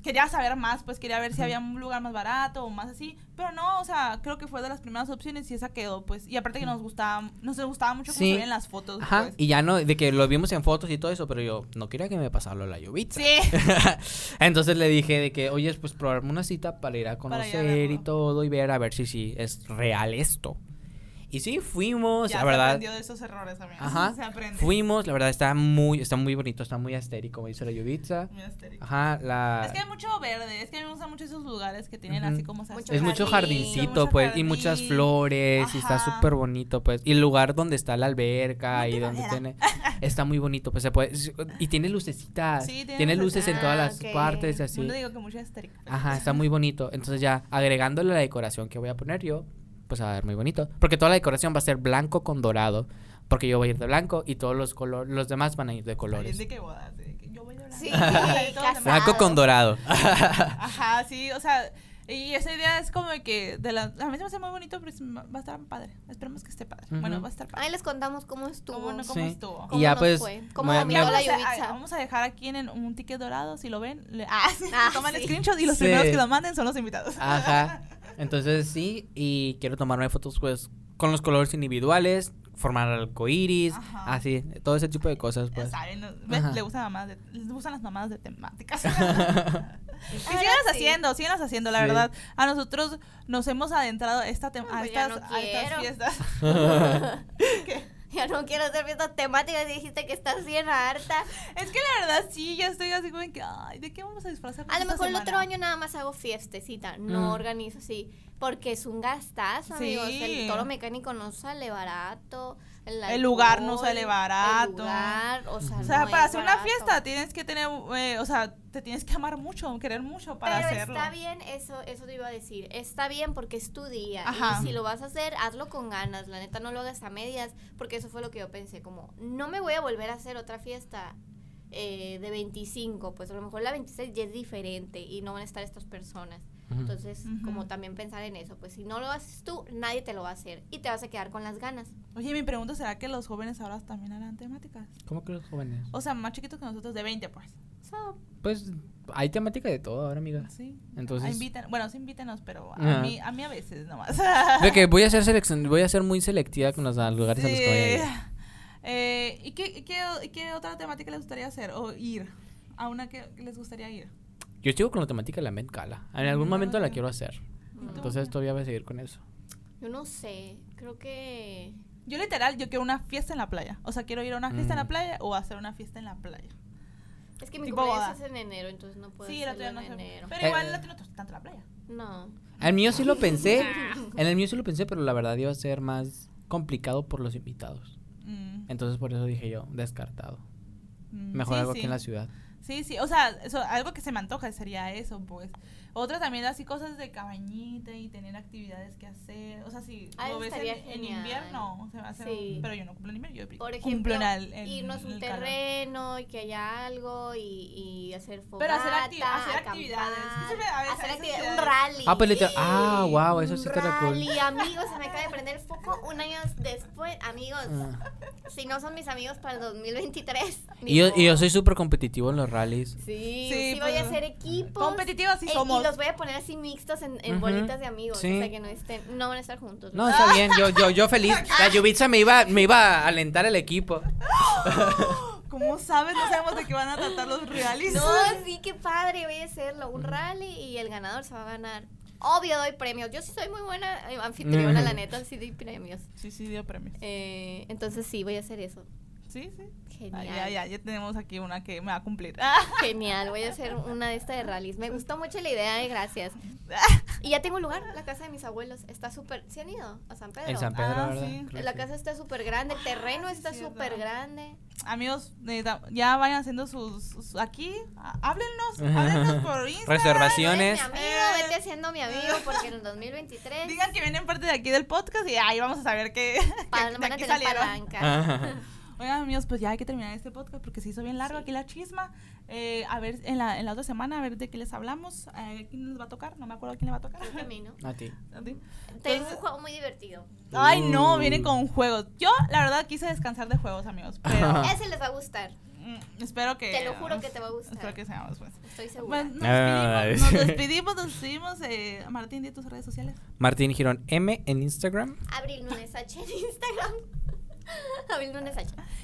quería saber más, pues, quería ver si había un lugar más barato o más así, pero no, o sea, creo que fue de las primeras opciones y esa quedó, pues, y aparte que nos gustaba, nos gustaba mucho Sí. se veían las fotos, Ajá, pues. y ya no, de que lo vimos en fotos y todo eso, pero yo no quería que me pasara la Yubitsa. Sí, (laughs) Entonces le dije de que, oye, pues probarme una cita para ir a conocer y todo y ver a ver si sí es real esto. Y sí, fuimos, ya la se verdad. aprendió de esos errores, amigos. Ajá. Se aprende. Fuimos, la verdad está muy, está muy bonito, está muy estéril, como dice la Yubitsa. Muy estéril. Ajá, la... Es que hay mucho verde, es que a mí me gustan mucho esos lugares que tienen Ujú. así como se Mucho es mucho jardincito, mucho pues, y muchas flores, y está súper bonito, pues. Y el lugar donde está la alberca y donde tiene, (laughs) está muy bonito, pues se puede, y tiene lucecitas, Sí, tiene tiene luces. en todas Ah, las ok. partes, y así. No digo que mucho estéril. Ajá, está muy bonito. Entonces ya agregándole la decoración que voy a poner yo, pues va a ver muy bonito. Porque toda la decoración va a ser blanco con dorado. Porque yo voy a ir de blanco y todos los colores, los demás van a ir de colores. ¿De qué bodas? De yo voy de blanco. Sí. (laughs) Blanco con dorado. (laughs) Ajá, sí, o sea, y esa idea es como de que de la, a mí se me hace muy bonito, pero es- va a estar padre. Esperemos que esté padre. Bueno, va a estar padre. Ahí les contamos cómo estuvo. ¿Cómo, no, cómo Sí. estuvo? ¿Cómo Y ya nos pues, fue? ¿Cómo me- me- la Vamos a, vamos a dejar aquí en el- un ticket dorado, si lo ven, le, ah, (laughs) sí, Ah, toman sí. screenshot y los Sí. primeros que lo manden son los invitados. Ajá. Entonces sí, y quiero tomarme fotos pues con los colores individuales, formar arcoiris, Ajá. así, todo ese tipo de cosas pues. saben, ¿no? Le gustan mamadas de- les gustan las mamadas de temáticas. (laughs) y síganlas sí. haciendo, síganlas haciendo, la Sí. verdad. A nosotros nos hemos adentrado a, esta tem- a, pues estas, no a estas fiestas. (laughs) (laughs) (laughs) Ya no quiero hacer fiestas temáticas. Dijiste que estás bien harta. Es que la verdad sí, ya estoy así como que, ay, ¿de qué vamos a disfrazarnos A lo mejor el otro año nada más hago fiestecita. No Mm. organizo así. Porque es un gastazo, amigos. Sí. El toro mecánico no sale barato. El, El lugar no sale barato. El lugar, o sea, O sea, no para hacer una fiesta tienes que tener, eh, o sea, te tienes que amar mucho, querer mucho para Pero hacerlo. está bien, eso, eso te iba a decir. Está bien porque es tu día. Ajá. Y si lo vas a hacer, hazlo con ganas. La neta, no lo hagas a medias. Porque eso fue lo que yo pensé. Como, no me voy a volver a hacer otra fiesta eh, de 25. Pues a lo mejor la 26 ya es diferente y no van a estar estas personas. Entonces, como también pensar en eso. Pues si no lo haces tú, nadie te lo va a hacer. Y te vas a quedar con las ganas. Oye, mi pregunta será que los jóvenes ahora también harán temáticas. ¿Cómo que los jóvenes? O sea, más chiquitos que nosotros, de 20, pues. So, Pues hay temática de todo ahora, amiga. sí. Entonces- bueno, sí invítenos, pero a Ajá. mí, a mí a veces nomás. De que voy a ser selección, voy a ser muy selectiva con los lugares a los que voy a ir. Eh, ¿y, qué, otra temática les gustaría hacer? O ir. A una que, les gustaría ir. Yo sigo con la temática de la Met Gala. En algún Mm. momento la quiero hacer. ¿Y tú? Entonces todavía voy a seguir con eso. Yo no sé. Creo que. Yo literal, yo quiero una fiesta en la playa. O sea, quiero ir a una fiesta en la Mm. playa o hacer una fiesta en la playa. Es que mi Tipo cumpleaños boda. es en enero, entonces no puedo sí, la hacerlo tuya no en enero. Pero Eh, igual la tuya no está tanto la playa. No. El mío sí lo (laughs) pensé. En el mío sí lo pensé, pero la verdad iba a ser más complicado por los invitados. Entonces por eso dije yo, descartado. mm, Mejor sí, algo sí. aquí en la ciudad. Sí, sí, o sea, eso, algo que se me antoja sería eso, pues. Otra también así cosas de cabañita y tener actividades que hacer. O sea, si Ah, lo eso ves en, en invierno, se va a hacer. Sí. Pero yo no cumplo en invierno, yo Por cumplo ejemplo, en, el- en- irnos a un calor. terreno y que haya algo y, y hacer fogata, Pero hacer acti- hacer acampar, actividades. Veces hacer actividades, un rally. Ah, pues literal- ah, wow, eso sí estaría cool. rally, amigos, se me acaba de prender el foco un año después. Amigos, Ah. si no son mis amigos para el 2023. Y yo, y yo soy súper competitivo en los rallies. Sí, Sí, sí, voy a pues, hacer equipos. competitivos sí eh, somos. Los voy a poner así mixtos en, en bolitas de amigos. sí. O sea, que no estén, no van a estar juntos. No, está bien, yo, yo, yo feliz. (laughs) La Yubitsa me iba, me iba a alentar el equipo. (gasps) ¿Cómo sabes? No sabemos de qué van a tratar los realities. No, sí, qué padre, voy a hacerlo. Un rally y el ganador se va a ganar. Obvio doy premios. Yo sí soy muy buena eh, anfitriona, la neta, sí doy premios. Sí, sí, dio premios. Eh, entonces sí, voy a hacer eso. Sí, sí. Genial. Ah, ya, ya, ya tenemos aquí una que me va a cumplir. (laughs) Genial, voy a hacer una de estas de rallies. Me gustó mucho la idea, eh, gracias. (laughs) Y ya tengo lugar, la casa de mis abuelos. Está súper... ¿Se han ido a San Pedro? En San Pedro, Ah, ¿verdad? sí. Creo La casa está súper grande, el terreno Ah, está cierto. súper grande. Amigos, eh, ya vayan haciendo sus, sus- aquí, háblennos, (laughs) háblenos por Instagram. Reservaciones. Eres mi amigo, Eh. vete haciendo mi amigo porque en el 2023 Digan que vienen parte de aquí del podcast y ahí vamos a saber que, que van a aquí tener salieron. palanca. Oigan, amigos, pues ya hay que terminar este podcast porque se hizo bien largo aquí la chisma. Eh, a ver, en la, en la otra semana, a ver de qué les hablamos. Eh, ¿Quién les va a tocar? No me acuerdo quién le va a tocar. Creo que a mí, ¿no? A ti. ¿A ti? Tengo Entonces- un juego muy divertido. Ay, no, Uh. viene con juegos. Yo, la verdad, quise descansar de juegos, amigos. Pero Ese les va a gustar. mm, espero que. Te lo juro que te va a gustar. Espero que seamos, pues. Estoy segura. Bueno, nos Ah, despedimos, nos despedimos, nos despedimos. Eh, Martín, de tus redes sociales. Martín Girón M en Instagram. Abril Nunes H en Instagram. (laughs)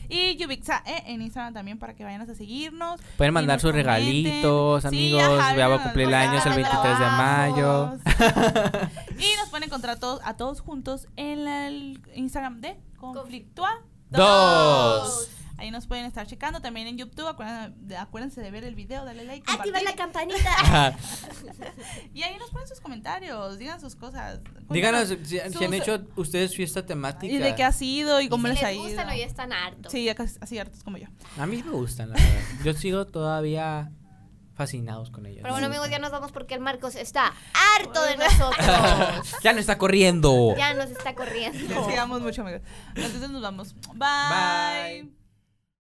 Y Yubixa E en Instagram también para que vayan a seguirnos. Pueden mandar sus comenten. regalitos, Sí, amigos. ajá, ya va a nos cumplir el año, el los 23 de mayo. (laughs) y nos pueden encontrar todos, a todos juntos en el Instagram de Conflictua. Dos. Ahí nos pueden estar checando. También en YouTube. Acuérdense de, acuérdense de ver el video, dale like. Activa la campanita. (laughs) Y ahí nos ponen sus comentarios. Digan sus cosas. Díganos si, sus- han hecho ustedes fiesta temática. Y de qué ha sido y cómo si les, ha les ido. gustan o ya están hartos. Sí, ya casi así hartos como yo. A mí me gustan, la verdad. Yo sigo todavía fascinados con ellas. Pero bueno, amigos, ya nos vamos porque el Marcos está harto de (laughs) nosotros. (laughs) ya no está corriendo. ya nos está corriendo. Les sigamos mucho, amigos. Entonces nos vamos. Bye. Bye.